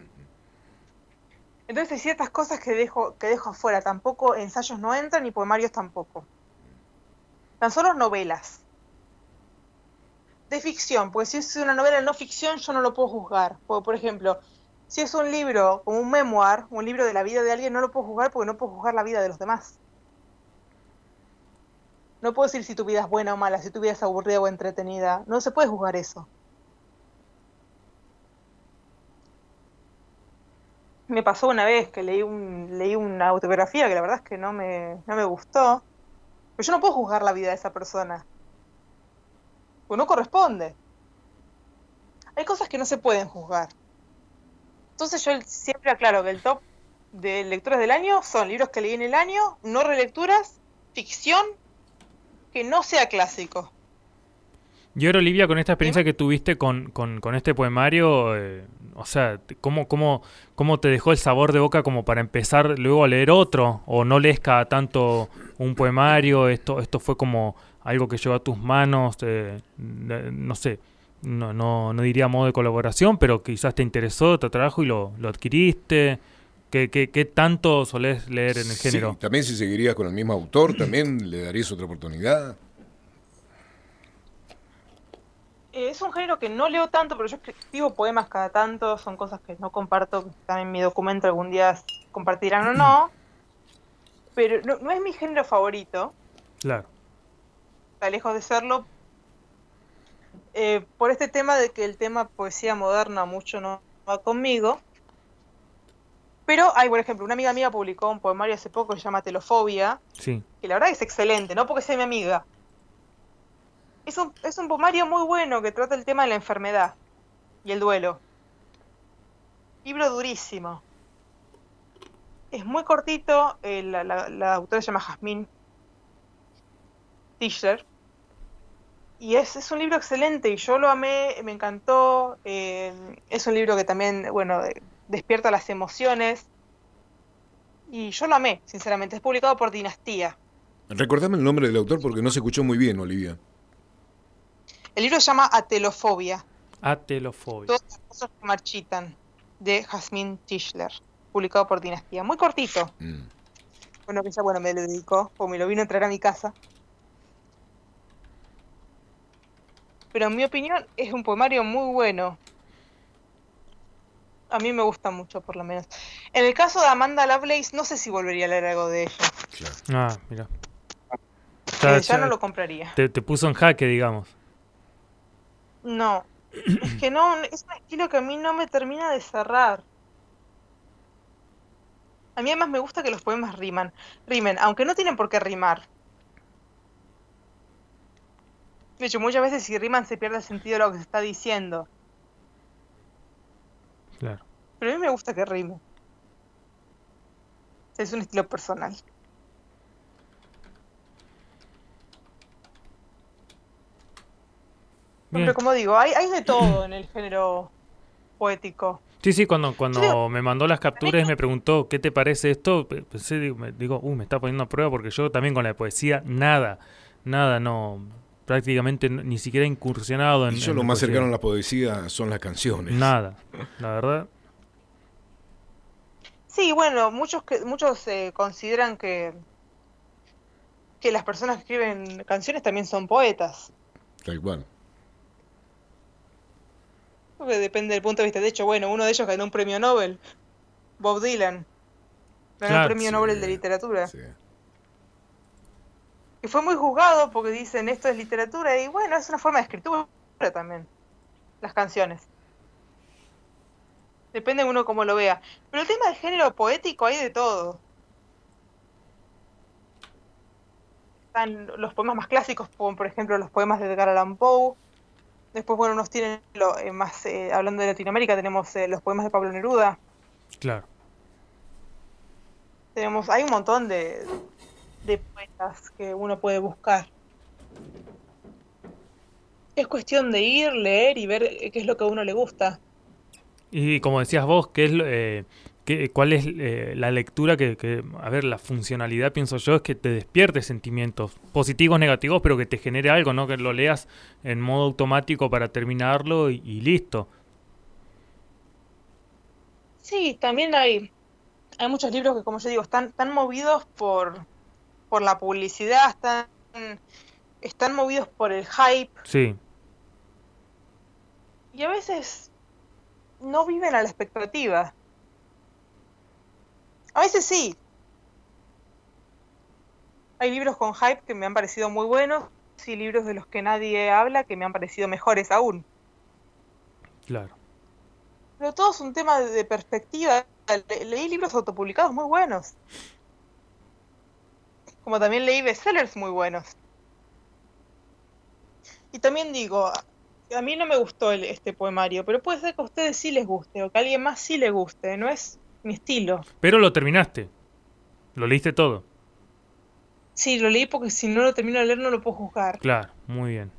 Entonces hay ciertas cosas que dejo, que dejo afuera. Tampoco ensayos no entran ni poemarios tampoco. Tan solo novelas. De ficción, porque si es una novela de no ficción yo no lo puedo juzgar. Porque, por ejemplo, si es un libro como un memoir, un libro de la vida de alguien, no lo puedo juzgar porque no puedo juzgar la vida de los demás. No puedo decir si tu vida es buena o mala, si tu vida es aburrida o entretenida. No se puede juzgar eso. Me pasó una vez que leí, un, leí una autobiografía que la verdad es que no me, no me gustó. Pero yo no puedo juzgar la vida de esa persona. Pues no corresponde. Hay cosas que no se pueden juzgar. Entonces yo siempre aclaro que el top de lecturas del año son libros que leí en el año, no relecturas, ficción, que no sea clásico. Y ahora, Olivia, con esta experiencia que tuviste con, con, con este poemario, eh, o sea, ¿cómo, cómo, ¿cómo te dejó el sabor de boca como para empezar luego a leer otro? ¿O no lees cada tanto un poemario? ¿Esto, esto fue como algo que llegó a tus manos? eh, no sé, no, no, no diría modo de colaboración, pero quizás te interesó, te atrajo y lo, lo adquiriste. ¿Qué, qué, qué tanto solés leer en el Sí, género? también si seguirías con el mismo autor, también le darías otra oportunidad. Eh, es un género que no leo tanto, pero yo escribo poemas cada tanto, son cosas que no comparto, que están en mi documento, algún día compartirán o no. Pero no, no es mi género favorito, Claro, está lejos de serlo. eh, por este tema de que el tema poesía moderna mucho no, va conmigo. Pero hay, por ejemplo, una amiga mía publicó un poemario hace poco que se llama Telofobia, Sí. que la verdad es excelente, no porque sea mi amiga. Es un, es un poemario muy bueno que trata el tema de la enfermedad y el duelo. Libro durísimo. Es muy cortito, eh, la, la- la autora se llama Jasmine Tischler. Y es, es un libro excelente y yo lo amé, me encantó. eh, es un libro que también, bueno, eh, despierta las emociones. Y yo lo amé, sinceramente. Es publicado por Dinastía. Recordame el nombre del autor porque no se escuchó muy bien, Olivia. El libro se llama Atelofobia, Atelofobia. todas las cosas que marchitan, de Jasmine Tischler, publicado por Dinastía. Muy cortito. Mm. Bueno, que ella bueno, me lo dedicó, o me lo vino a traer a mi casa. Pero en mi opinión es un poemario muy bueno. A mí me gusta mucho, por lo menos. En el caso de Amanda Lovelace, no sé si volvería a leer algo de ella. Claro. Ah, mira. Eh, ya no lo compraría. te, te puso en jaque, digamos. No, es que no, es un estilo que a mí no me termina de cerrar. A mí además me gusta que los poemas riman, rimen, aunque no tienen por qué rimar. De hecho, muchas veces si riman se pierde el sentido de lo que se está diciendo. Claro. Pero a mí me gusta que rime. Es un estilo personal. Bien. Pero como digo, hay, hay de todo en el género poético. Sí, sí, cuando, cuando me mandó las capturas y me preguntó qué te parece esto, pe- pensé, digo, me, digo, uh, me está poniendo a prueba porque yo también con la poesía, nada, nada, no, prácticamente ni siquiera incursionado en. Y yo en lo más poesía. cercano a la poesía son las canciones. Nada, la verdad. Sí, bueno, muchos que muchos eh, consideran que que las personas que escriben canciones también son poetas. Tal cual. Porque depende del punto de vista. De hecho, bueno, uno de ellos ganó un premio Nobel, Bob Dylan. Ganó Claro, el premio sí. Nobel de literatura. Sí. Y fue muy juzgado porque dicen esto es literatura y bueno, es una forma de escritura también. Las canciones. Depende de uno cómo lo vea. Pero el tema del género poético hay de todo. Están los poemas más clásicos, como por ejemplo los poemas de Edgar Allan Poe. Después, bueno, nos tienen lo, eh, más, eh, hablando de Latinoamérica, tenemos eh, los poemas de Pablo Neruda. Claro. Tenemos, hay un montón de, de poetas que uno puede buscar. Es cuestión de ir, leer y ver eh, qué es lo que a uno le gusta. Y como decías vos, ¿qué es, lo- eh, qué- ¿cuál es eh, la lectura que, que- a ver, la funcionalidad, pienso yo, es que te despierte sentimientos positivos, negativos, pero que te genere algo, ¿no? Que lo leas en modo automático para terminarlo y, y listo. Sí, también hay, hay muchos libros que, como yo digo, están, están movidos por, por la publicidad, están, están movidos por el hype Sí, y a veces no viven a la expectativa. A veces sí. Hay libros con hype que me han parecido muy buenos y libros de los que nadie habla que me han parecido mejores aún. claro. Pero todo es un tema de, perspectiva. Le- leí libros autopublicados muy buenos. Como también leí bestsellers muy buenos. Y también digo, a mí no me gustó el- este poemario, pero puede ser que a ustedes sí les guste o que a alguien más sí le guste. No es mi estilo. Pero lo terminaste. Lo leíste todo. Sí, lo leí porque si no lo termino de leer no lo puedo juzgar. Claro, muy bien.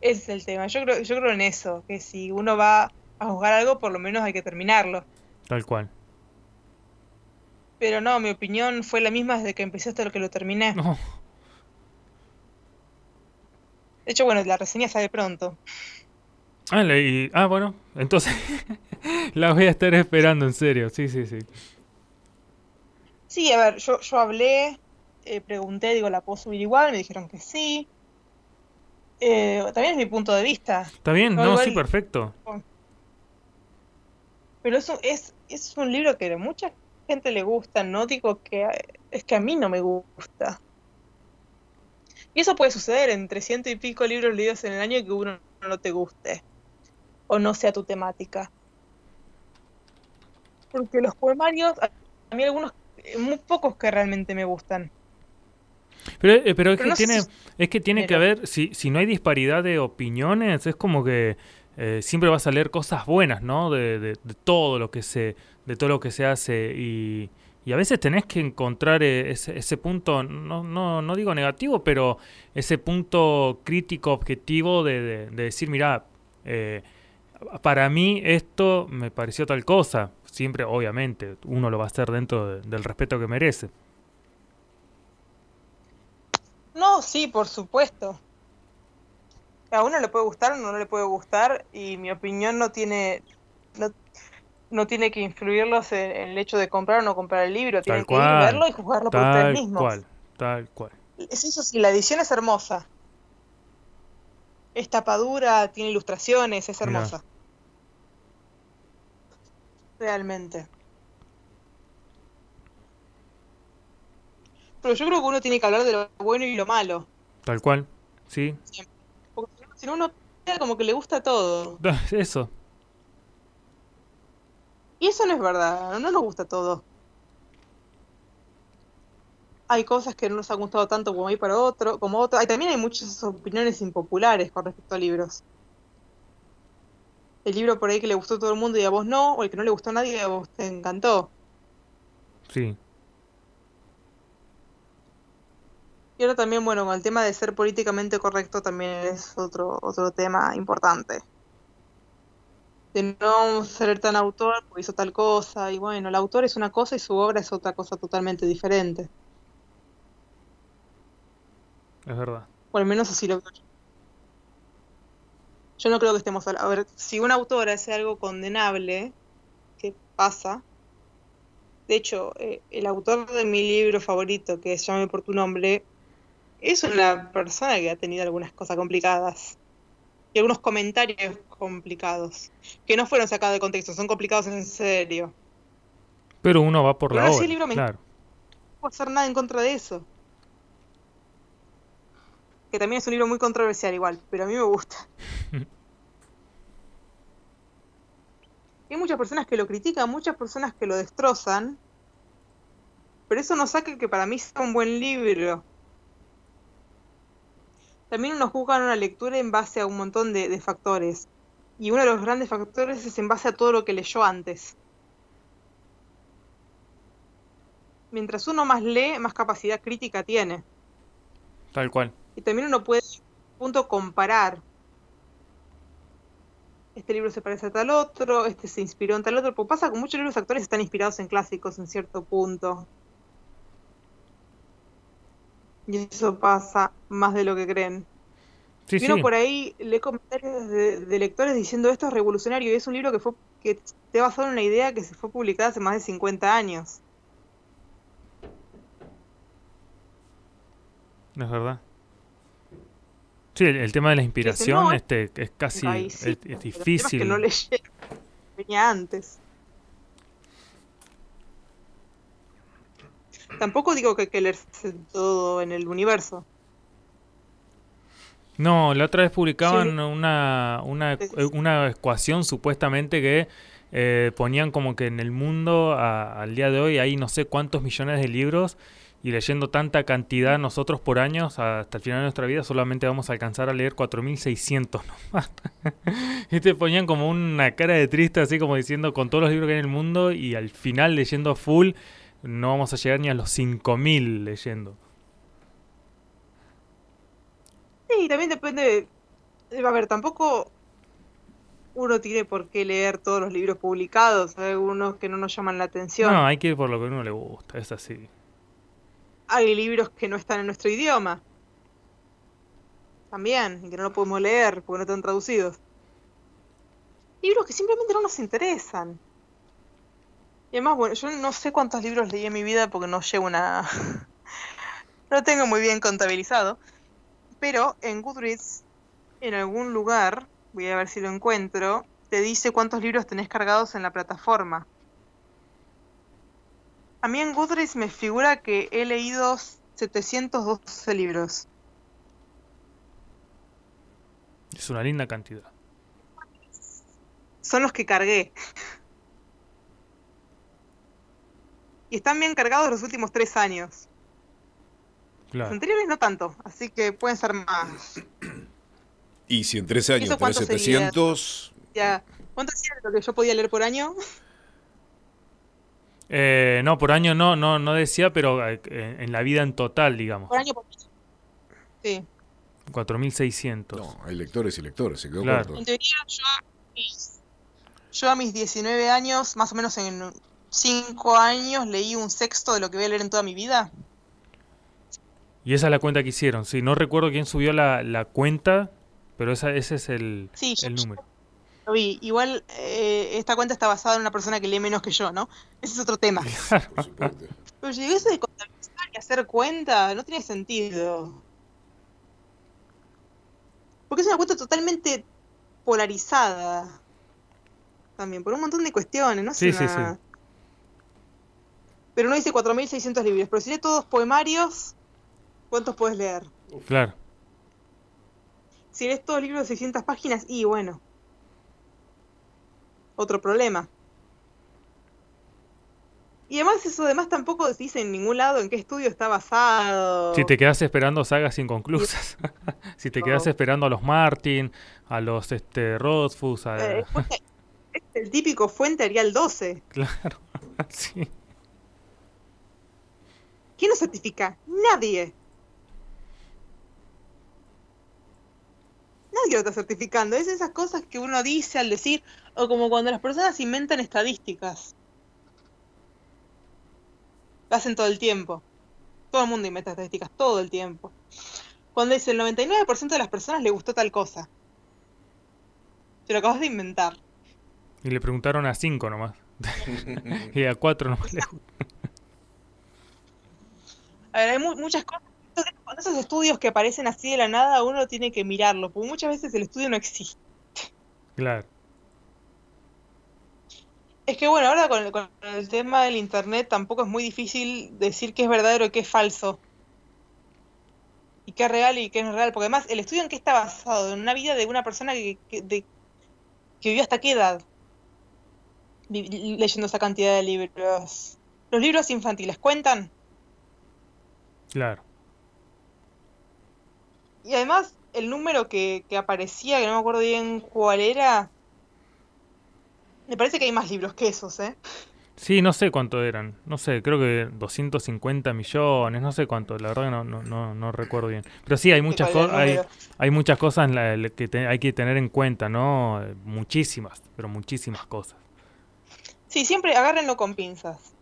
Ese es el tema. Yo creo, yo creo en eso, que si uno va a juzgar algo, por lo menos hay que terminarlo. Tal cual. Pero no, mi opinión fue la misma desde que empecé hasta lo que lo terminé. No, De hecho, bueno, la reseña sale pronto. Ah, leí. Ah, bueno. Entonces la voy a estar esperando, en serio. Sí, sí, sí. Sí, a ver, yo, yo hablé, eh, pregunté, digo, ¿la puedo subir igual? Me dijeron que sí. Eh, también es mi punto de vista. ¿Está bien? No, No, igual- sí, perfecto. Pero es un, es, es un libro que mucha gente le gusta, no digo que es que a mí no me gusta. Y eso puede suceder entre ciento y pico libros leídos en el año que uno no te guste o no sea tu temática. Porque los poemarios, a mí algunos, muy pocos que realmente me gustan. Pero, eh, pero es que no tiene, si- es que tiene que haber, si, si no hay disparidad de opiniones, es como que eh, siempre vas a leer cosas buenas, ¿no? De, de- de todo lo que se, de todo lo que se hace y, a veces tenés que encontrar eh, ese, punto, no, no, no digo negativo, pero ese punto crítico objetivo de, de- de decir, mira, para mí esto me pareció tal cosa. Siempre, obviamente, uno lo va a hacer dentro de- del respeto que merece. No, sí, por supuesto. A uno le puede gustar, a uno no le puede gustar, y mi opinión no tiene, no tiene que influirlos en, en el hecho de comprar o no comprar el libro. Tienen que ir, verlo y juzgarlo por ustedes Tal mismos. cual, tal cual. Es eso sí, la edición es hermosa. Es tapadura, tiene ilustraciones, es Mirá. hermosa. Realmente. Pero yo creo que uno tiene que hablar de lo bueno y lo malo. Tal cual, sí. Porque si no- uno como que le gusta todo. Eso, Y eso no es verdad, no nos gusta todo. Hay cosas que no nos han gustado tanto como hay para otro, como otro. Hay, también hay muchas opiniones impopulares con respecto a libros. El libro por ahí que le gustó a todo el mundo y a vos no, o el que no le gustó a nadie y a vos te encantó. sí. Y ahora también, bueno, con el tema de ser políticamente correcto también es otro, otro tema importante. De no ser tan autor porque hizo tal cosa, y bueno, el autor es una cosa y su obra es otra cosa totalmente diferente. Es verdad. O al menos así lo veo yo. Yo no creo que estemos hablando. A ver, si un autor hace algo condenable, ¿qué pasa? De hecho, eh, el autor de mi libro favorito, que es Llame por tu nombre, es una persona que ha tenido algunas cosas complicadas. Y algunos comentarios complicados. Que no fueron sacados de contexto, son complicados en serio. Pero uno va por Pero la obra, libro me- claro. No puedo hacer nada en contra de eso. Que también es un libro muy controversial igual, pero a mí me gusta. Hay muchas personas que lo critican, muchas personas que lo destrozan, pero eso no saca que para mí sea un buen libro. También uno juzga una lectura en base a un montón de, de factores. Y uno de los grandes factores es en base a todo lo que leyó antes. Mientras uno más lee, más capacidad crítica tiene. Tal cual. Y también uno puede, punto, comparar. Este libro se parece a tal otro, este se inspiró en tal otro. Porque pasa que muchos libros actores están inspirados en clásicos en cierto punto. Y eso pasa más de lo que creen. Sí, y uno sí. por ahí lee comentarios de, de lectores diciendo esto es revolucionario y es un libro que fue que te basado en una idea que se fue publicada hace más de 50 años. Es verdad. Sí, el, el tema de la inspiración no, este, es casi sí, es, es el tema es difícil. que no leyeron, venía antes. Tampoco digo que leerse todo en el universo. No, la otra vez publicaban Sí. una, una, una ecuación supuestamente que eh, ponían como que en el mundo a- al día de hoy hay no sé cuántos millones de libros y leyendo tanta cantidad nosotros por años hasta el final de nuestra vida solamente vamos a alcanzar a leer 4600 nomás. y te ponían como una cara de triste así como diciendo con todos los libros que hay en el mundo y al final leyendo full no vamos a llegar ni a los 5000 leyendo. Sí, también depende. de- A ver, tampoco uno tiene por qué leer todos los libros publicados. Hay algunos que no nos llaman la atención. No, hay que ir por lo que a uno le gusta, es así. Hay libros que no están en nuestro idioma. También, y que no lo podemos leer porque no están traducidos. Libros que simplemente no nos interesan. Y además, bueno, yo no sé cuántos libros leí en mi vida porque no llevo una... no tengo muy bien contabilizado. Pero en Goodreads, en algún lugar, voy a ver si lo encuentro, te dice cuántos libros tenés cargados en la plataforma. A mí en Goodreads me figura que he leído 712 libros. Es una linda cantidad. Son los que cargué. Y están bien cargados los últimos tres años. Los anteriores no tanto, así que pueden ser más. Y si en tres ¿Y años eso tenés cuánto sería? 700, Ya, ¿Cuánto hacía lo que yo podía leer por año? Eh, no, por año no, no, no decía, pero eh, en la vida en total, digamos. Por año por Sí. 4.600. no, hay lectores y lectores, se quedó Claro. corto. En teoría, yo a, mis, yo a mis 19 años, más o menos en 5 años, leí un sexto de lo que voy a leer en toda mi vida. Y esa es la cuenta que hicieron. Sí, no recuerdo quién subió la, la cuenta, pero esa, ese es el, Sí, yo- el número. Lo vi. Igual, eh, esta cuenta está basada en una persona que lee menos que yo, ¿no? Ese es otro tema. Pero llegué eso de contabilizar y hacer cuenta, no tiene sentido. Porque es una cuenta totalmente polarizada. También, por un montón de cuestiones, no sí. Pero no dice 4.600 libros. Pero si lees todos poemarios, ¿cuántos puedes leer? Claro. Si lees todos libros de 600 páginas, y bueno. Otro problema. Y además eso además tampoco dice en ningún lado en qué estudio está basado. Si te quedas esperando sagas inconclusas. si te quedas No. esperando a los Martin, a los este, Rothfuss, a... Eh, fuente- es el típico fuente Arial 12. Claro. sí. ¿Quién lo certifica? Nadie. Nadie lo está certificando. Es esas cosas que uno dice al decir, o como cuando las personas inventan estadísticas. Lo hacen todo el tiempo. Todo el mundo inventa estadísticas todo el tiempo. Cuando dice el 99% de las personas le gustó tal cosa. Te lo acabas de inventar. Y le preguntaron a cinco nomás. y a cuatro nomás le A ver, hay mu- muchas cosas. Con esos estudios que aparecen así de la nada, uno tiene que mirarlo, porque muchas veces el estudio no existe. Claro. Es que bueno, ahora con, con el tema del internet tampoco es muy difícil decir qué es verdadero y qué es falso. Y qué es real y qué no es real. Porque además, el estudio en qué está basado, en una vida de una persona que, que, de- que vivió hasta qué edad leyendo esa cantidad de libros. ¿Los libros infantiles cuentan? Claro. Y además, el número que, que aparecía, que no me acuerdo bien cuál era, me parece que hay más libros que esos, ¿eh? Sí, no sé cuánto eran. No sé, creo que 250 millones, no sé cuánto. La verdad que no, no, no, no recuerdo bien. Pero sí, hay muchas cosas, hay, hay muchas cosas en la- que te- hay que tener en cuenta, ¿no? Muchísimas, pero muchísimas cosas. Sí, siempre agárrenlo con pinzas.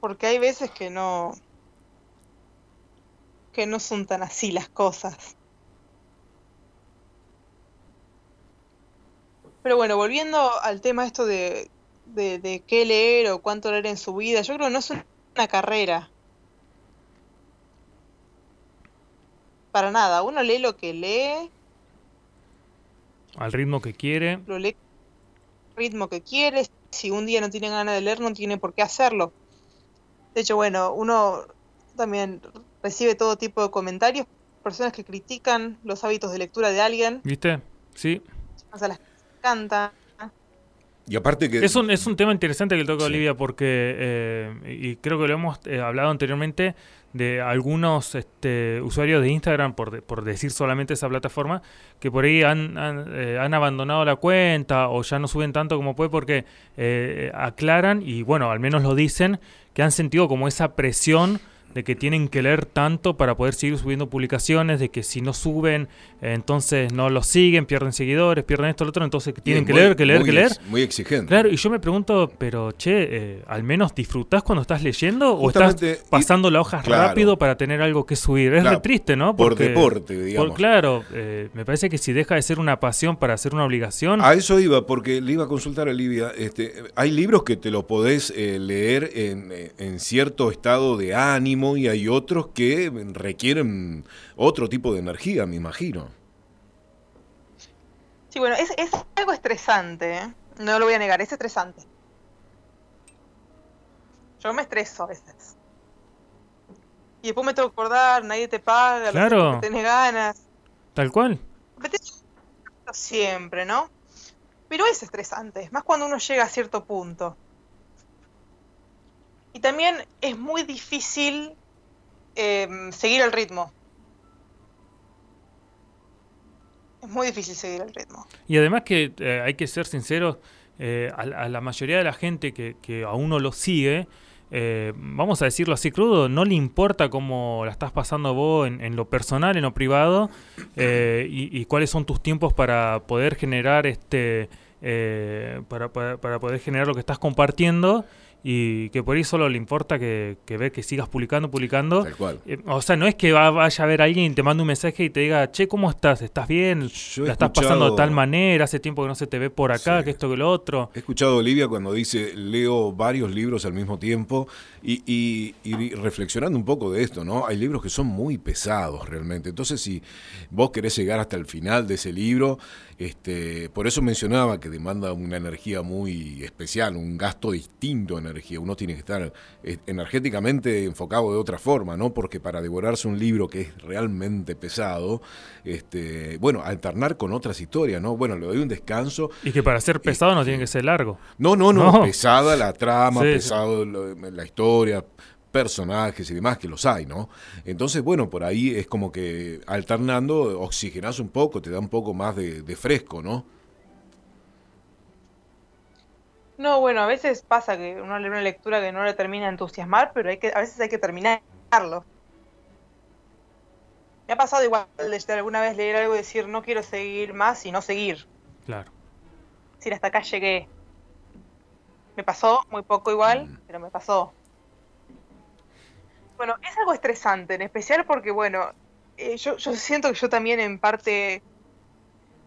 Porque hay veces que no. que no son tan así las cosas. Pero bueno, volviendo al tema esto de, de, de qué leer o cuánto leer en su vida, yo creo que no es una carrera. Para nada, uno lee lo que lee, Al ritmo que quiere. lo lee al ritmo que quiere. Si un día no tiene ganas de leer, no tiene por qué hacerlo. De hecho, bueno, uno también recibe todo tipo de comentarios, personas que critican los hábitos de lectura de alguien, ¿Viste? Sí. personas a las encanta. Y aparte que... Es un, es un tema interesante que toca Sí. Olivia porque, eh, y creo que lo hemos eh, hablado anteriormente, de algunos este, usuarios de Instagram, por, de- por decir solamente esa plataforma, que por ahí han, han, eh, abandonado la cuenta o ya no suben tanto como puede porque eh, aclaran, y bueno, al menos lo dicen, que han sentido como esa presión de que tienen que leer tanto para poder seguir subiendo publicaciones, de que si no suben, eh, entonces no los siguen, pierden seguidores, pierden esto, lo otro, entonces que tienen que leer, que leer, que leer. ex- Muy exigente. Claro, y yo me pregunto, pero che, eh, ¿al menos disfrutás cuando estás leyendo o estás pasando la hoja claro. rápido para tener algo que subir? Es Claro, re triste, ¿no? por deporte, digamos. por- claro, eh, me parece que si deja de ser una pasión para ser una obligación, A eso iba, porque le iba a consultar a Livia. Este, hay libros que te lo podés leer en, en cierto estado de ánimo y hay otros que requieren otro tipo de energía, me imagino. Sí, bueno, es, es algo estresante, ¿eh? No lo voy a negar, es estresante. Yo me estreso a veces. Y después me tengo que acordar, nadie te paga, Claro. porque tenés ganas. tal cual. Siempre, ¿no? Pero es estresante, más cuando uno llega a cierto punto. Y también es muy difícil em, seguir el ritmo. Es muy difícil seguir el ritmo. Y además que eh, hay que ser sinceros, eh, a, la mayoría de la gente que, que a uno lo sigue, eh, vamos a decirlo así crudo, no le importa cómo la estás pasando vos en, lo personal, en lo privado, y, cuáles son tus tiempos para poder generar este, para, para poder generar lo que estás compartiendo y que por ahí solo le importa que, que ve que sigas publicando, publicando. Tal cual. Eh, o sea, no es que va- vaya a ver a alguien y te mande un mensaje y te diga, che, ¿cómo estás? ¿Estás bien? Yo ¿La estás pasando de tal manera? Hace tiempo que no se te ve por acá, Sí. que esto, que lo otro. He escuchado a Olivia cuando dice, leo varios libros al mismo tiempo y, y- y reflexionando un poco de esto, ¿no? Hay libros que son muy pesados realmente. Entonces, si vos querés llegar hasta el final de ese libro, este, por eso mencionaba que demanda una energía muy especial, un gasto distinto de energía. Uno tiene que estar eh, energéticamente enfocado de otra forma, ¿no? Porque para devorarse un libro que es realmente pesado, este, bueno, alternar con otras historias, ¿no? Bueno, le doy un descanso Y que para ser pesado no tiene que ser largo. no, no, no, No. pesada la trama, Sí, pesado la historia, personajes y demás, que los hay, ¿no? Entonces, bueno, por ahí es como que alternando, oxigenás un poco, te da un poco más de, de fresco, ¿no? No, bueno, a veces pasa que uno lee una lectura que no le termina de entusiasmar, pero hay que, a veces hay que terminarlo. Me ha pasado igual de alguna vez leer algo y decir no quiero seguir más y no seguir. Claro. decir, hasta acá llegué. Me pasó, muy poco igual, Mm. pero me pasó. Bueno, es algo estresante, en especial porque, bueno, eh, yo, yo siento que yo también en parte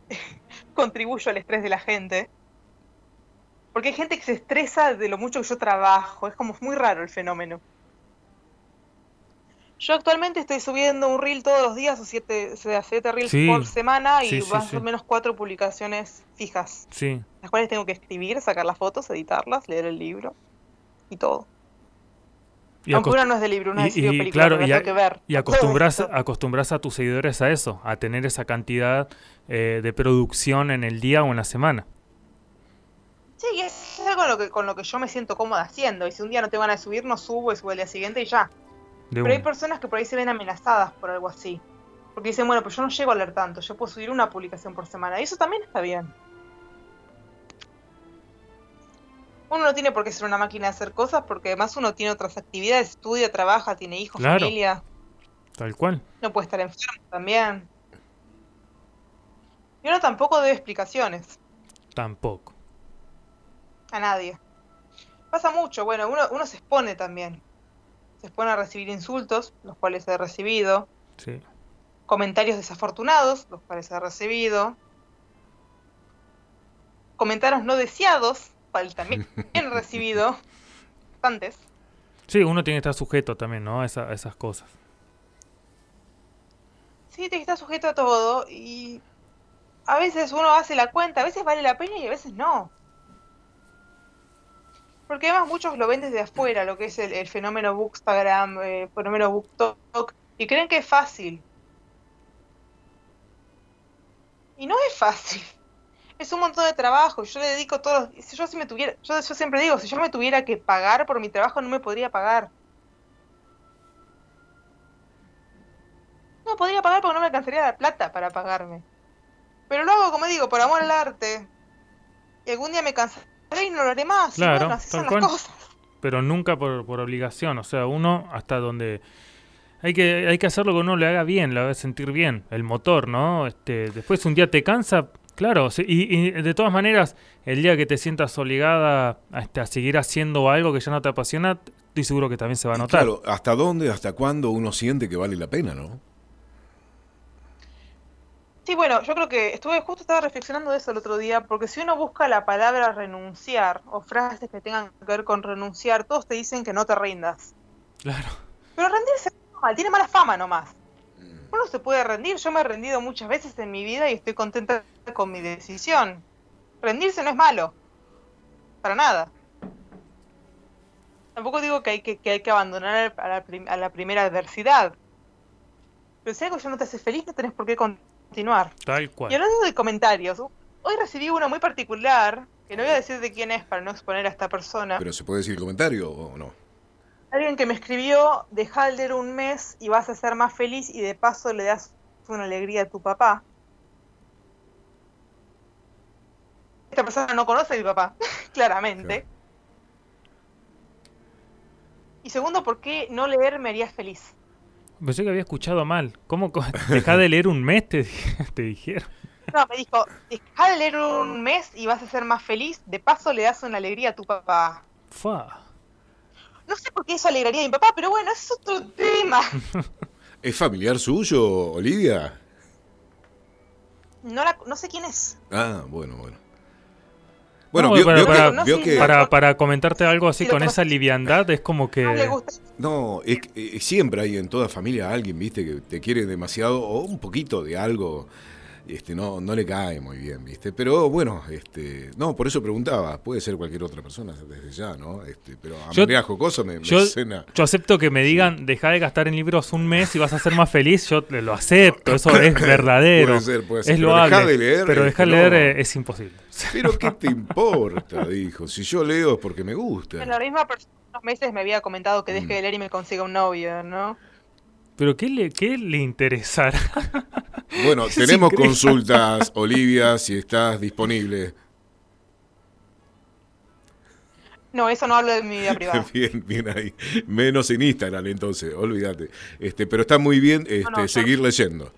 contribuyo al estrés de la gente. Porque hay gente que se estresa de lo mucho que yo trabajo, es como muy raro el fenómeno. Yo actualmente estoy subiendo un reel todos los días, o siete, o sea, siete reels Sí. por semana y Sí, más sí. o menos cuatro publicaciones fijas Sí. las cuales tengo que escribir, sacar las fotos, editarlas, leer el libro y todo. Y Aunque una no es de libro, y- es de y, película, claro, y a- que ver. Y acostumbras, acostumbras a tus seguidores a eso, a tener esa cantidad eh, de producción en el día o en la semana. Sí, y es algo con lo, que, con lo que yo me siento cómoda haciendo. Y si un día no te van a subir, no subo y subo el día siguiente y ya. De Pero hay personas que por ahí se ven amenazadas por algo así. Porque dicen, bueno, pues yo no llego a leer tanto, yo puedo subir una publicación por semana. Y eso también está bien. Uno no tiene por qué ser una máquina de hacer cosas porque además uno tiene otras actividades, estudia, trabaja, tiene hijos, Claro. familia. Tal cual. No puede estar enfermo también. Y uno tampoco debe explicaciones Tampoco. a nadie. Pasa mucho, bueno, uno, uno se expone también. Se expone a recibir insultos, los cuales he recibido, Sí. comentarios desafortunados, los cuales he recibido, comentarios no deseados, también he recibido, bastantes. Sí, uno tiene que estar sujeto también, ¿no? A, esa- a esas cosas. Sí, te está sujeto a todo y a veces uno hace la cuenta, a veces vale la pena y a veces no. Porque además muchos lo ven desde afuera, lo que es el, el fenómeno Bookstagram, eh, fenómeno BookTok, y creen que es fácil. Y no es fácil. Es un montón de trabajo. Yo le dedico todos. Si yo, si me tuviera, yo, yo siempre digo, si yo me tuviera que pagar por mi trabajo, no me podría pagar. No podría pagar porque no me alcanzaría la plata para pagarme. Pero lo hago, como digo, por amor al arte. Y algún día me cansaré y no lo haré más. y Claro, bueno, así son las cual. cosas. Pero nunca por, por obligación. O sea, uno hasta donde... Hay que, hay que hacer lo que uno le haga bien, le haga sentir bien. El motor, ¿no? Este, después un día te cansa, claro. sí, Y, y de todas maneras, el día que te sientas obligada a, este, a seguir haciendo algo que ya no te apasiona, estoy seguro que también se va a Y notar. claro, ¿hasta dónde, hasta cuándo uno siente que vale la pena, no? Sí, bueno, yo creo que estuve justo estaba reflexionando de eso el otro día, porque si uno busca la palabra renunciar o frases que tengan que ver con renunciar, todos te dicen que no te rindas. Claro. Pero rendirse tiene mala fama nomás. Uno se puede rendir, yo me he rendido muchas veces en mi vida y estoy contenta con mi decisión. Rendirse no es malo, para nada. Tampoco digo que hay que, que, hay que abandonar a la, prim- a la primera adversidad. Pero si algo ya no te hace feliz, no tenés por qué continuar. Tal Y cual. hablando de comentarios, hoy recibí uno muy particular, que no voy a decir de quién es para no exponer a esta persona. Pero ¿se puede decir el comentario o no? Alguien que me escribió, deja de leer un mes y vas a ser más feliz y de paso le das una alegría a tu papá. Esta persona no conoce a mi papá, claramente. Claro. Y segundo, ¿por qué no leer me haría feliz? Pensé que había escuchado mal. ¿Cómo dejá de leer un mes? Te, di- te dijeron. No, me dijo, deja de leer un mes y vas a ser más feliz. De paso le das una alegría a tu papá. Fa. No sé por qué eso alegraría a mi papá, pero bueno, es otro tema. ¿Es familiar suyo, Olivia? No, la- no sé quién es. Ah, bueno, bueno. Bueno, No, vio, para- vio que- para- vio que, Para, para comentarte algo así Sí, con esa liviandad, es como No le que. gusta. No, es que, eh, siempre hay en toda familia alguien, viste, que te quiere demasiado o un poquito de algo, este, no, no le cae muy bien, viste. Pero bueno, este, no, por eso preguntaba, puede ser cualquier otra persona desde ya, ¿no? Este, pero a Yo- manera jocosa me, me Yo, suena. yo acepto que me digan, deja de gastar en libros un mes y vas a ser más feliz. Yo lo acepto, eso es verdadero. Puede ser, puede ser, Es pero loable. dejá de leer, pero dejar de leer no. eh, es imposible. Pero ¿qué te importa? Dijo, si yo leo es porque me gusta. La misma persona hace unos meses me había comentado que deje Mm. de leer y me consiga un novio, ¿no? Pero ¿qué le, qué le interesará? Bueno, Es tenemos increíble. consultas, Olivia, si estás disponible. No, eso no hablo de mi vida privada. Bien, bien ahí. Menos en Instagram, entonces, olvídate. Este, pero está muy bien este, no, seguir leyendo.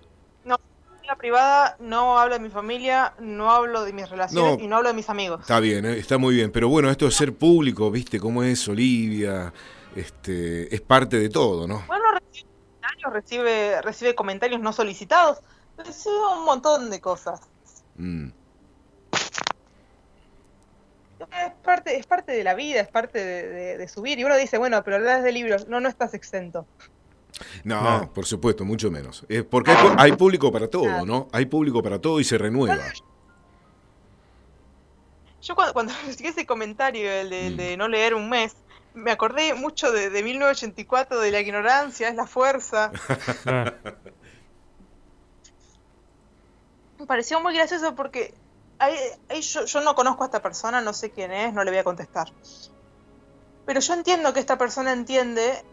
No, vida privada no hablo de mi familia, no hablo de mis relaciones No. y no hablo de mis amigos. Está bien, eh, está muy bien. Pero bueno, esto de ser público, ¿viste cómo es Olivia? Este, es parte de todo, ¿no? Bueno, recibe comentarios, recibe, recibe comentarios no solicitados, recibe un montón de cosas. Mm. Es parte, es parte de la vida, es parte de, de- de subir. Y uno dice, bueno, pero hablas de libros, no, no estás exento. No, No. por supuesto, mucho menos. Eh, porque hay, público para todo. ¿no? Hay público para todo y se renueva. Yo cuando, cuando recibí ese comentario, el de, Mm. de no leer un mes, me acordé mucho de, de 1984, de la ignorancia, es la fuerza. Me pareció muy gracioso porque ahí, ahí yo, yo no conozco a esta persona, no sé quién es, no le voy a contestar. Pero yo entiendo que esta persona entiende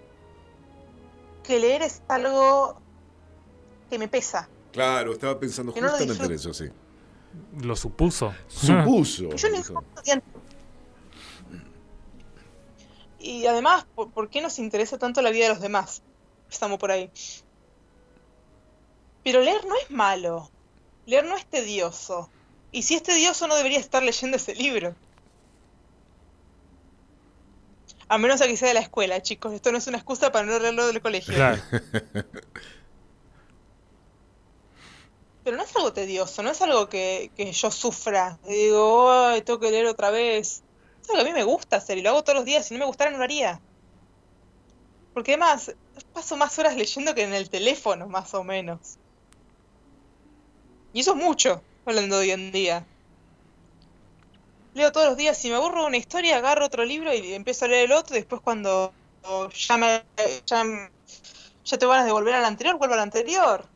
que leer es algo que me pesa. Claro, estaba pensando Que no justamente en eso, sí. lo supuso. Supuso. Yo. Y además, ¿por, por qué nos interesa tanto la vida de los demás? Estamos por ahí. Pero leer no es malo. Leer no es tedioso. Y si es tedioso, no debería estar leyendo ese libro. A menos a que sea de la escuela, chicos. Esto no es una excusa para no leerlo del colegio. Claro. Pero no es algo tedioso, no es algo que, que yo sufra. Y digo, ay, tengo que leer otra vez. Es algo que a mí me gusta hacer y lo hago todos los días. Si no me gustara, no lo haría. Porque además, paso más horas leyendo que en el teléfono, más o menos. Y eso es mucho, hablando de hoy en día. Leo todos los días, si me aburro de una historia, agarro otro libro y empiezo a leer el otro. Y después, cuando ya, me, ya, ya tengo ganas de volver al anterior, vuelvo al anterior.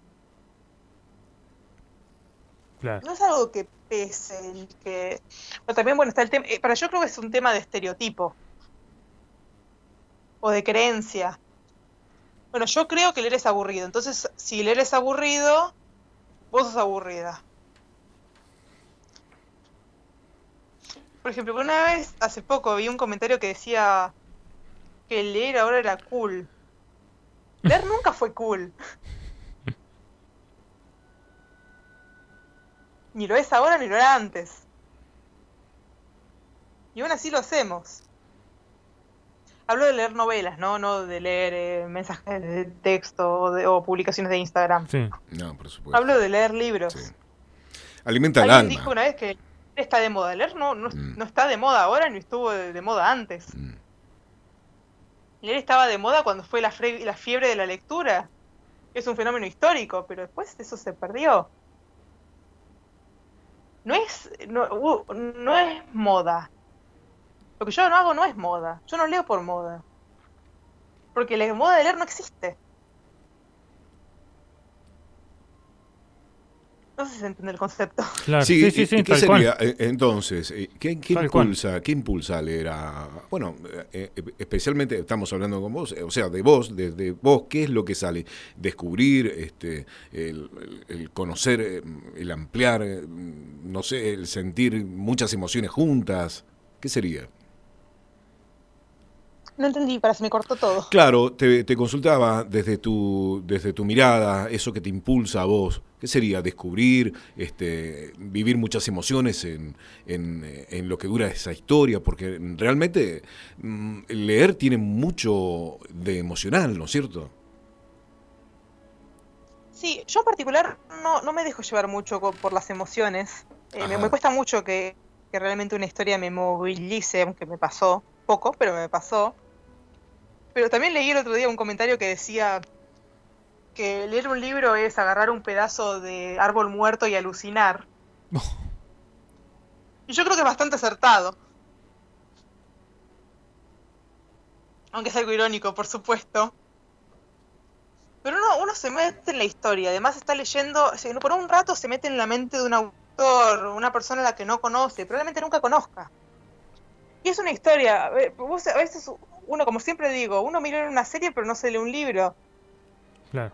claro. No es algo que pese, que... Pero también, bueno, está el tema... eh, Para yo creo que es un tema de estereotipo. O de creencia. Bueno, yo creo que leer es aburrido. Entonces, si leer es aburrido, vos sos aburrida. Por ejemplo, una vez, hace poco, vi un comentario que decía que leer ahora era cool. Leer nunca fue cool. Ni lo es ahora ni lo era antes. Y aún así lo hacemos. Hablo de leer novelas, ¿no? No de leer eh, mensajes de texto o, de- o publicaciones de Instagram. Sí. No, por supuesto. Hablo de leer libros. Sí. Alimenta el alma. dijo una vez que leer está de moda. Leer no, no, Mm. no está de moda ahora ni estuvo de, de moda antes. Mm. Leer estaba de moda cuando fue la, fre- la fiebre de la lectura. Es un fenómeno histórico, pero después eso se perdió. No es, no, uh, no es moda. Lo que yo no hago no es moda. Yo no leo por moda. Porque la moda de leer no existe. No sé si se entiende el concepto. Claro, Sí, sí, sí, ¿y- sí, ¿qué sería eh, entonces? eh, ¿Qué, qué Tal cual. impulsa, ¿Qué impulsa a leer a... Bueno, eh, especialmente estamos hablando con vos, eh, o sea, de vos, desde vos, ¿qué es lo que sale? Descubrir, este, el, el- conocer, el ampliar, no sé, el sentir muchas emociones juntas. ¿Qué sería? No entendí, para se me cortó todo. Claro, te, te consultaba desde tu, desde tu mirada, eso que te impulsa a vos. ¿Qué sería? Descubrir, este, vivir muchas emociones en, en, en lo que dura esa historia, porque realmente mm, leer tiene mucho de emocional, ¿no es cierto? Sí, yo en particular no, no me dejo llevar mucho por las emociones. Eh, me, me cuesta mucho que, que realmente una historia me movilice, aunque me pasó poco, pero me pasó. Pero también leí el otro día un comentario que decía que leer un libro es agarrar un pedazo de árbol muerto y alucinar. Y yo creo que es bastante acertado. Aunque es algo irónico, por supuesto. Pero uno, uno se mete en la historia, además está leyendo, por un rato se mete en la mente de un autor, una persona a la que no conoce, probablemente nunca conozca. Y es una historia, vos a veces uno, como siempre digo, uno mira una serie pero no se lee un libro. Claro.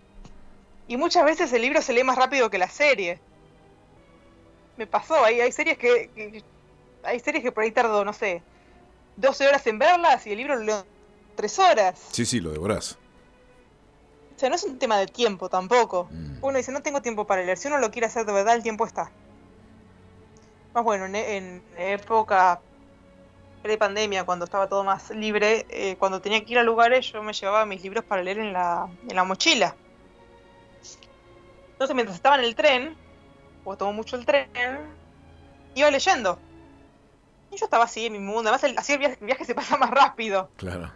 Y muchas veces el libro se lee más rápido que la serie. Me pasó, hay, hay series que, que- hay series que por ahí tardo, no sé, 12 horas en verlas y el libro lo leo en 3 horas. Sí, sí, lo devorás. O sea, no es un tema de tiempo tampoco. Mm. Uno dice, no tengo tiempo para leer. Si uno lo quiere hacer de verdad, el tiempo está. Más bueno, en, en época pre-pandemia, cuando estaba todo más libre, eh, cuando tenía que ir a lugares, yo me llevaba mis libros para leer en la, en la mochila. Entonces, mientras estaba en el tren, o tomo mucho el tren, iba leyendo. Y yo estaba así en mi mundo. Además, el, así el viaje, el viaje se pasa más rápido. Claro.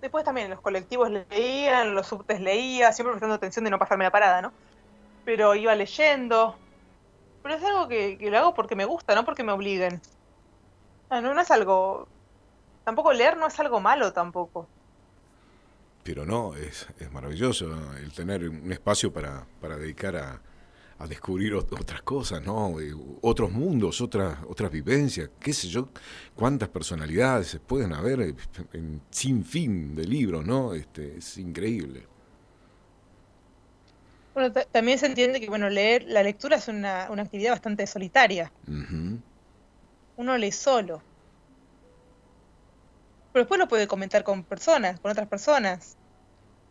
Después también los colectivos leía, en los subtes leía, siempre prestando atención de no pasarme la parada, ¿no? Pero iba leyendo. Pero es algo que, que lo hago porque me gusta, no porque me obliguen. No, no es algo... Tampoco leer no es algo malo tampoco. Pero no, es, es maravilloso el tener un espacio para, para dedicar a, a descubrir ot- otras cosas, ¿no? Eh, otros mundos, otras, otras vivencias, qué sé yo, cuántas personalidades se pueden haber eh, en sin fin de libros, ¿no? Este, es increíble. Bueno, ta- también se entiende que, bueno, leer, la lectura es una, una actividad bastante solitaria. Uno lee solo. Pero después lo puede comentar con personas, con otras personas.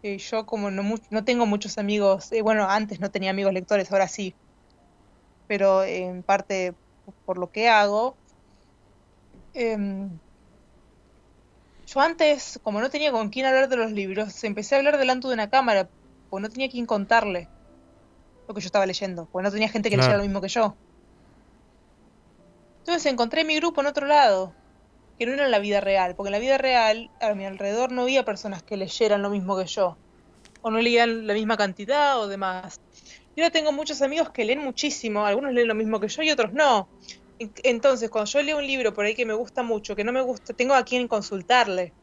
Y yo como no, no tengo muchos amigos, eh, bueno, antes no tenía amigos lectores, ahora sí. Pero eh, en parte por lo que hago. em, yo antes, como no tenía con quién hablar de los libros, empecé a hablar delante de una cámara, porque no tenía quien contarle lo que yo estaba leyendo, porque no tenía gente que Claro. leyera lo mismo que yo. Entonces encontré mi grupo en otro lado, que no era en la vida real, porque en la vida real a mi alrededor no había personas que leyeran lo mismo que yo, o no leían la misma cantidad o demás. Y ahora tengo muchos amigos que leen muchísimo, algunos leen lo mismo que yo y otros no. En- Entonces, cuando yo leo un libro por ahí que me gusta mucho, que no me gusta, tengo a quien consultarle.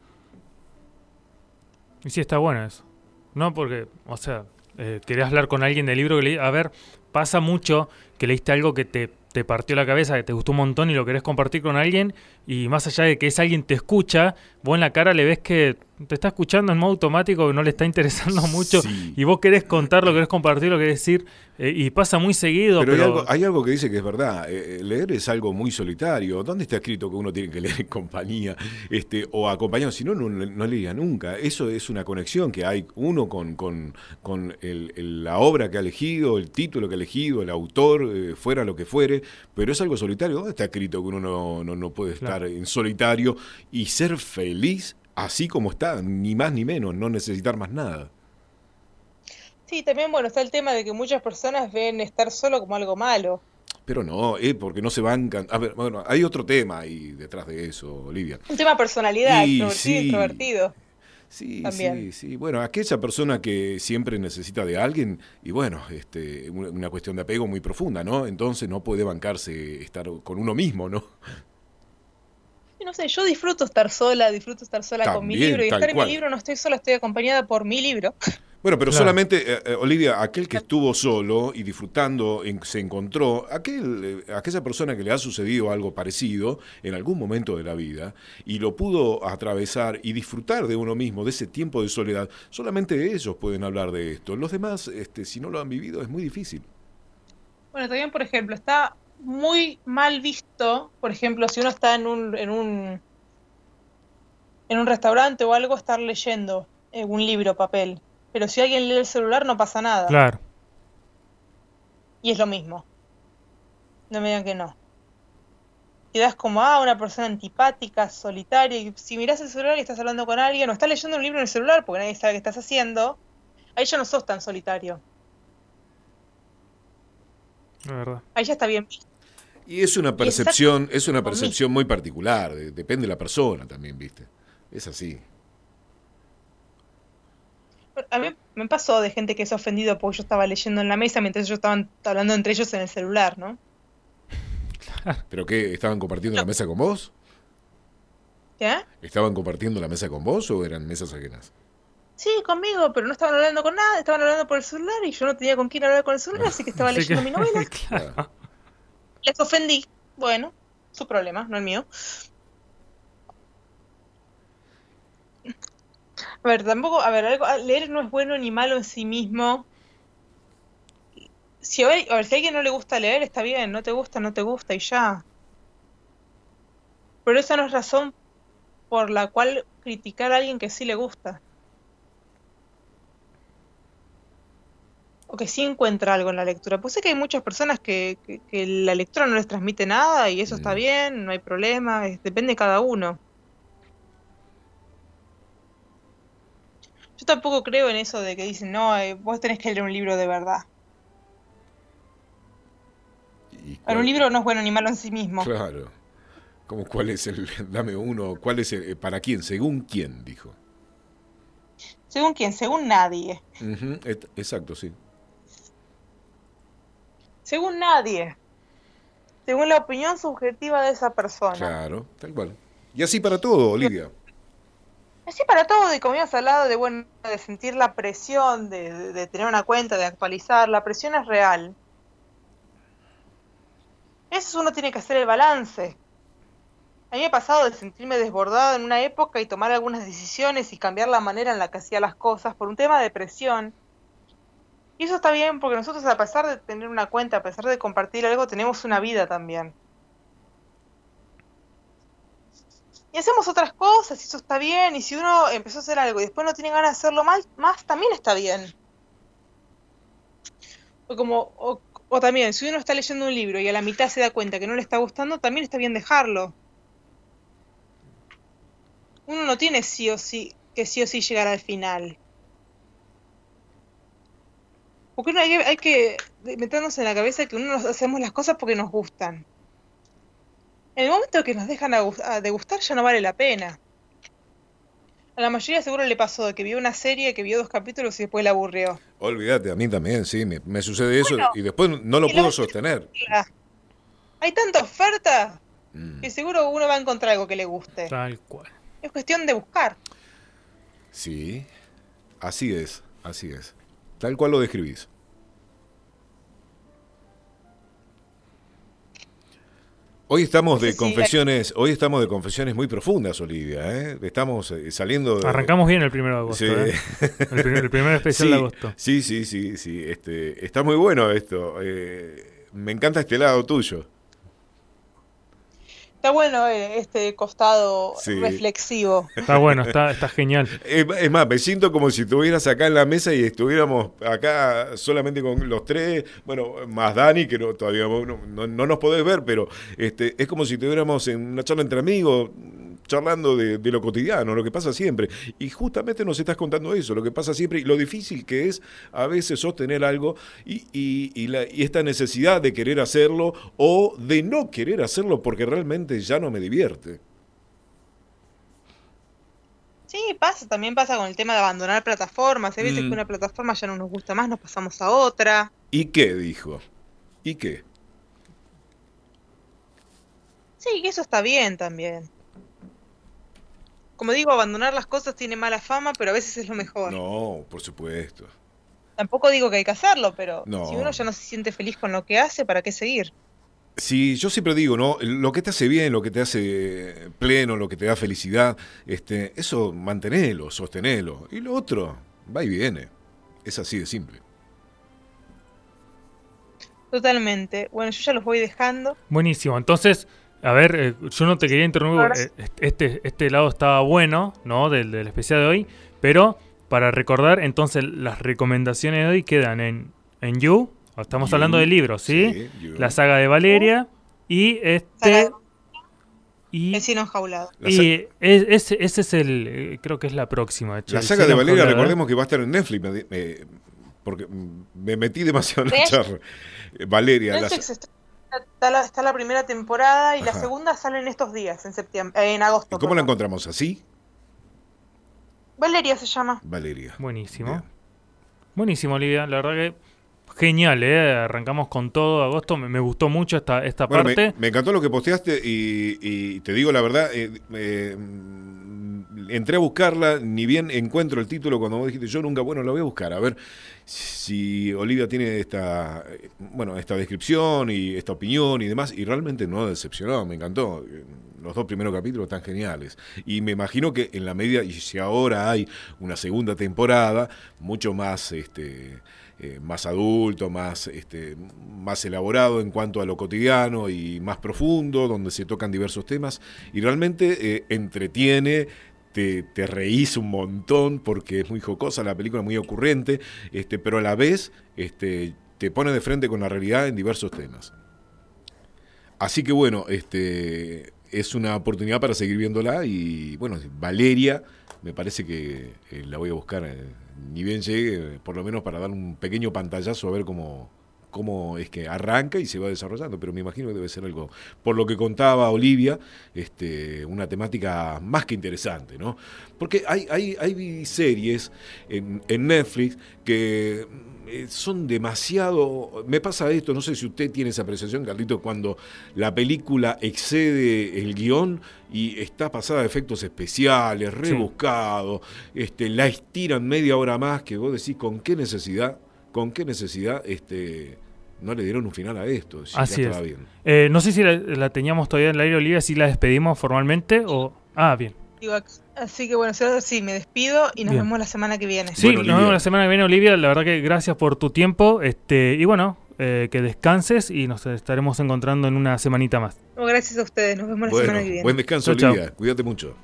Y sí, está bueno eso. No, porque, o sea, eh, querías hablar con alguien del libro que leí. A ver, pasa mucho que leíste algo que te, te partió la cabeza, que te gustó un montón y lo querés compartir con alguien. Y más allá de que ese alguien te escucha, vos en la cara le ves que te está escuchando en modo automático, que no le está interesando mucho. Sí. Y vos querés contarlo, querés compartirlo, querés decir. eh, y pasa muy seguido, Pero, pero. hay, algo, hay algo que dice que es verdad. eh, eh, leer es algo muy solitario. ¿Dónde está escrito que uno tiene que leer en compañía este, o acompañado? Si no, no, no leía nunca. Eso es una conexión que hay uno con, con, con el- el- la obra que ha elegido, el título que ha elegido, el autor, eh, fuera lo que fuere. Pero es algo solitario. ¿Dónde está escrito que uno no, no, no puede estar Claro. en solitario y ser feliz así como está? Ni más ni menos, no necesitar más nada. Sí, también, bueno, está el tema de que muchas personas ven estar solo como algo malo. Pero no, eh, porque no se bancan. A ver, bueno, hay otro tema ahí detrás de eso, Olivia. Un tema de personalidad, Y extrovertido, sí. introvertido. Sí, También. sí, sí. Bueno, aquella persona que siempre necesita de alguien, y bueno, este, una cuestión de apego muy profunda, ¿no? Entonces no puede bancarse estar con uno mismo, ¿no? Y no sé, yo disfruto estar sola, disfruto estar sola con mi libro. Y estar en cual. mi libro no estoy sola, estoy acompañada por mi libro. Bueno, pero Claro. solamente, eh, eh, Olivia, aquel que estuvo solo y disfrutando, en- se encontró, aquel, eh, aquella persona que le ha sucedido algo parecido en algún momento de la vida y lo pudo atravesar y disfrutar de uno mismo, de ese tiempo de soledad, solamente ellos pueden hablar de esto. Los demás, este, si no lo han vivido, es muy difícil. Bueno, también, por ejemplo, está muy mal visto, por ejemplo, si uno está en un, en un, en un restaurante o algo, estar leyendo eh, un libro, papel. Pero si alguien lee el celular, no pasa nada. Claro. Y es lo mismo. No me digan que no. Quedas como, ah, una persona antipática, solitaria. Y si mirás el celular y estás hablando con alguien o estás leyendo un libro en el celular porque nadie sabe qué estás haciendo, ahí ya no sos tan solitario. La verdad. Ahí ya está bien visto. Y es una percepción, es una percepción muy particular, de- depende de la persona también, ¿viste? Es así. A mí me pasó de gente que se ha ofendido porque yo estaba leyendo en la mesa mientras ellos estaban hablando entre ellos en el celular, ¿no? ¿Pero qué? ¿Estaban compartiendo la mesa con vos? ¿Qué? ¿Estaban compartiendo la mesa con vos o eran mesas ajenas? Sí, conmigo, pero no estaban hablando con nada, estaban hablando por el celular y yo no tenía con quién hablar con el celular, así que estaba Así leyendo que- mi novela. claro. Les ofendí. Bueno, su problema, no el mío. A ver, tampoco, a ver, algo, leer no es bueno ni malo en sí mismo. Si a ver, a ver, si a alguien no le gusta leer, está bien, no te gusta, no te gusta y ya. Pero esa no es razón por la cual criticar a alguien que sí le gusta. O que sí encuentra algo en la lectura. Pues sé que hay muchas personas que, que, que la lectura no les transmite nada y eso está Mm. bien, no hay problema, es- depende de cada uno. Yo tampoco creo en eso de que dicen, no, eh, vos tenés que leer un libro de verdad. ¿Y Ahora, un libro no es bueno ni malo en sí mismo. Claro. ¿Cómo, ¿Cuál es el, dame uno, cuál es el, eh, para quién, según quién, dijo? Según quién, según nadie. Exacto, sí. Según nadie. Según la opinión subjetiva de esa persona. Claro, tal cual. Y así para todo, Olivia. Así para todo, y como habíamos hablado de bueno, de sentir la presión, de, de- de tener una cuenta, de actualizar, la presión es real. Eso uno tiene que hacer el balance. A mí me ha pasado de sentirme desbordada en una época y tomar algunas decisiones y cambiar la manera en la que hacía las cosas por un tema de presión. Y eso está bien porque nosotros a pesar de tener una cuenta, a pesar de compartir algo, tenemos una vida también. Y hacemos otras cosas y eso está bien. Y si uno empezó a hacer algo y después no tiene ganas de hacerlo mal, más también está bien. O como, o, o también, si uno está leyendo un libro y a la mitad se da cuenta que no le está gustando, también está bien dejarlo. Uno no tiene sí o sí, que sí o sí llegar al final. Porque uno hay, que- hay que meternos en la cabeza que uno nos- hacemos las cosas porque nos gustan. En el momento que nos dejan a gus- a de gustar ya no vale la pena. A la mayoría seguro le pasó de que vio una serie, que vio dos capítulos y después la aburrió. Olvídate, a mí también, sí, me, me sucede eso Bueno, y después no lo puedo sostener. Hay tanta oferta Mm. que seguro uno va a encontrar algo que le guste. Tal cual. Es cuestión de buscar. Sí, así es, así es. Tal cual lo describís. Hoy estamos de confesiones, hoy estamos de confesiones muy profundas, Olivia, ¿eh? Estamos eh, saliendo de... Arrancamos bien el primero de agosto. Sí. ¿eh? El, primer, el primer especial sí, de agosto. Sí, sí, sí, sí. Este, está muy bueno esto. eh, me encanta este lado tuyo. Está bueno eh, este costado Sí. reflexivo. Está bueno, está, está genial. Es es más, me siento como si estuvieras acá en la mesa y estuviéramos acá solamente con los tres, bueno, más Dani, que no, todavía no, no- no nos podés ver, pero este, es como si estuviéramos en una charla entre amigos, charlando de, de lo cotidiano, lo que pasa siempre. Y justamente nos estás contando eso, lo que pasa siempre y lo difícil que es a veces sostener algo y, y- y la- y esta necesidad de querer hacerlo o de no querer hacerlo porque realmente ya no me divierte. Sí, pasa, también pasa con el tema de abandonar plataformas. Hay veces Mm. que una plataforma ya no nos gusta más, nos pasamos a otra. ¿Y qué dijo? ¿Y qué? Sí, que eso está bien también. Como digo, abandonar las cosas tiene mala fama, pero a veces es lo mejor. No, por supuesto. Tampoco digo que hay que hacerlo, pero No. si uno ya no se siente feliz con lo que hace, ¿para qué seguir? Sí, yo siempre digo, ¿no? Lo que te hace bien, lo que te hace pleno, lo que te da felicidad, este, eso mantenelo, sostenelo. Y lo otro, va y viene. Es así de simple. Totalmente. Bueno, yo ya los voy dejando. Buenísimo. Entonces, a ver, eh, yo no te quería interrumpir. Eh, Este, este lado estaba bueno, ¿no? Del, del especial de hoy. Pero para recordar, entonces las recomendaciones de hoy quedan en, en You. Estamos You, hablando de libros, ¿sí? sí, You. La saga de Valeria. Y este. Y, Vecino enjaulado. La, sa- y es- ese, ese es el. eh, Creo que es la próxima. hecho, la el saga de Valeria, Enjaulado. recordemos que va a estar en Netflix. me- me- porque me metí demasiado en la charla. Eh, Valeria, la, está, la, está la primera temporada y la segunda sale en estos días, en septiembre, eh, en agosto. ¿y ¿cómo la encontramos? ¿Así? Valeria se llama. Valeria. Buenísimo. Bien. Buenísimo, Olivia. La verdad que genial, ¿eh? Arrancamos con todo agosto. Me, me gustó mucho esta, esta Bueno, parte. me, me encantó lo que posteaste y, y te digo la verdad, eh, eh, mm, entré a buscarla, ni bien encuentro el título cuando vos dijiste yo nunca, bueno, la voy a buscar, a ver si Olivia tiene esta, eh, bueno, esta descripción y esta opinión y demás, y realmente no decepcionó, me encantó. Los dos primeros capítulos están geniales. Y me imagino que en la medida, y si ahora hay una segunda temporada, mucho más este eh, más adulto, más, este, más elaborado en cuanto a lo cotidiano y más profundo, donde se tocan diversos temas y realmente eh, entretiene. Te, te reís un montón porque es muy jocosa la película, muy ocurrente, este, pero a la vez este, te pone de frente con la realidad en diversos temas. Así que bueno, este, es una oportunidad para seguir viéndola y bueno, Valeria me parece que eh, la voy a buscar, eh, ni bien llegue, eh, por lo menos para dar un pequeño pantallazo a ver cómo, cómo es que arranca y se va desarrollando, pero me imagino que debe ser algo, por lo que contaba Olivia, este, una temática más que interesante, ¿no? Porque hay, hay, hay series en, en Netflix que eh, son demasiado... Me pasa esto, no sé si usted tiene esa apreciación, Carlito, cuando la película excede el guion y está pasada de efectos especiales, rebuscado, este, la estiran media hora más, que vos decís, ¿con qué necesidad? ¿Con qué necesidad este, no le dieron un final a esto? Si ya Así estaba es. bien. Eh, no sé si la, la teníamos todavía en el aire, Olivia, si la despedimos formalmente o... Ah, bien. Así que bueno, sí, me despido y nos Bien. vemos la semana que viene. Sí, Bueno, nos vemos la semana que viene, Olivia. La verdad que gracias por tu tiempo. Este, y bueno, eh, que descanses y nos estaremos encontrando en una semanita más. No, gracias a ustedes, nos vemos la Bueno, semana que viene. buen descanso, Chau, chau. Olivia. Cuídate mucho.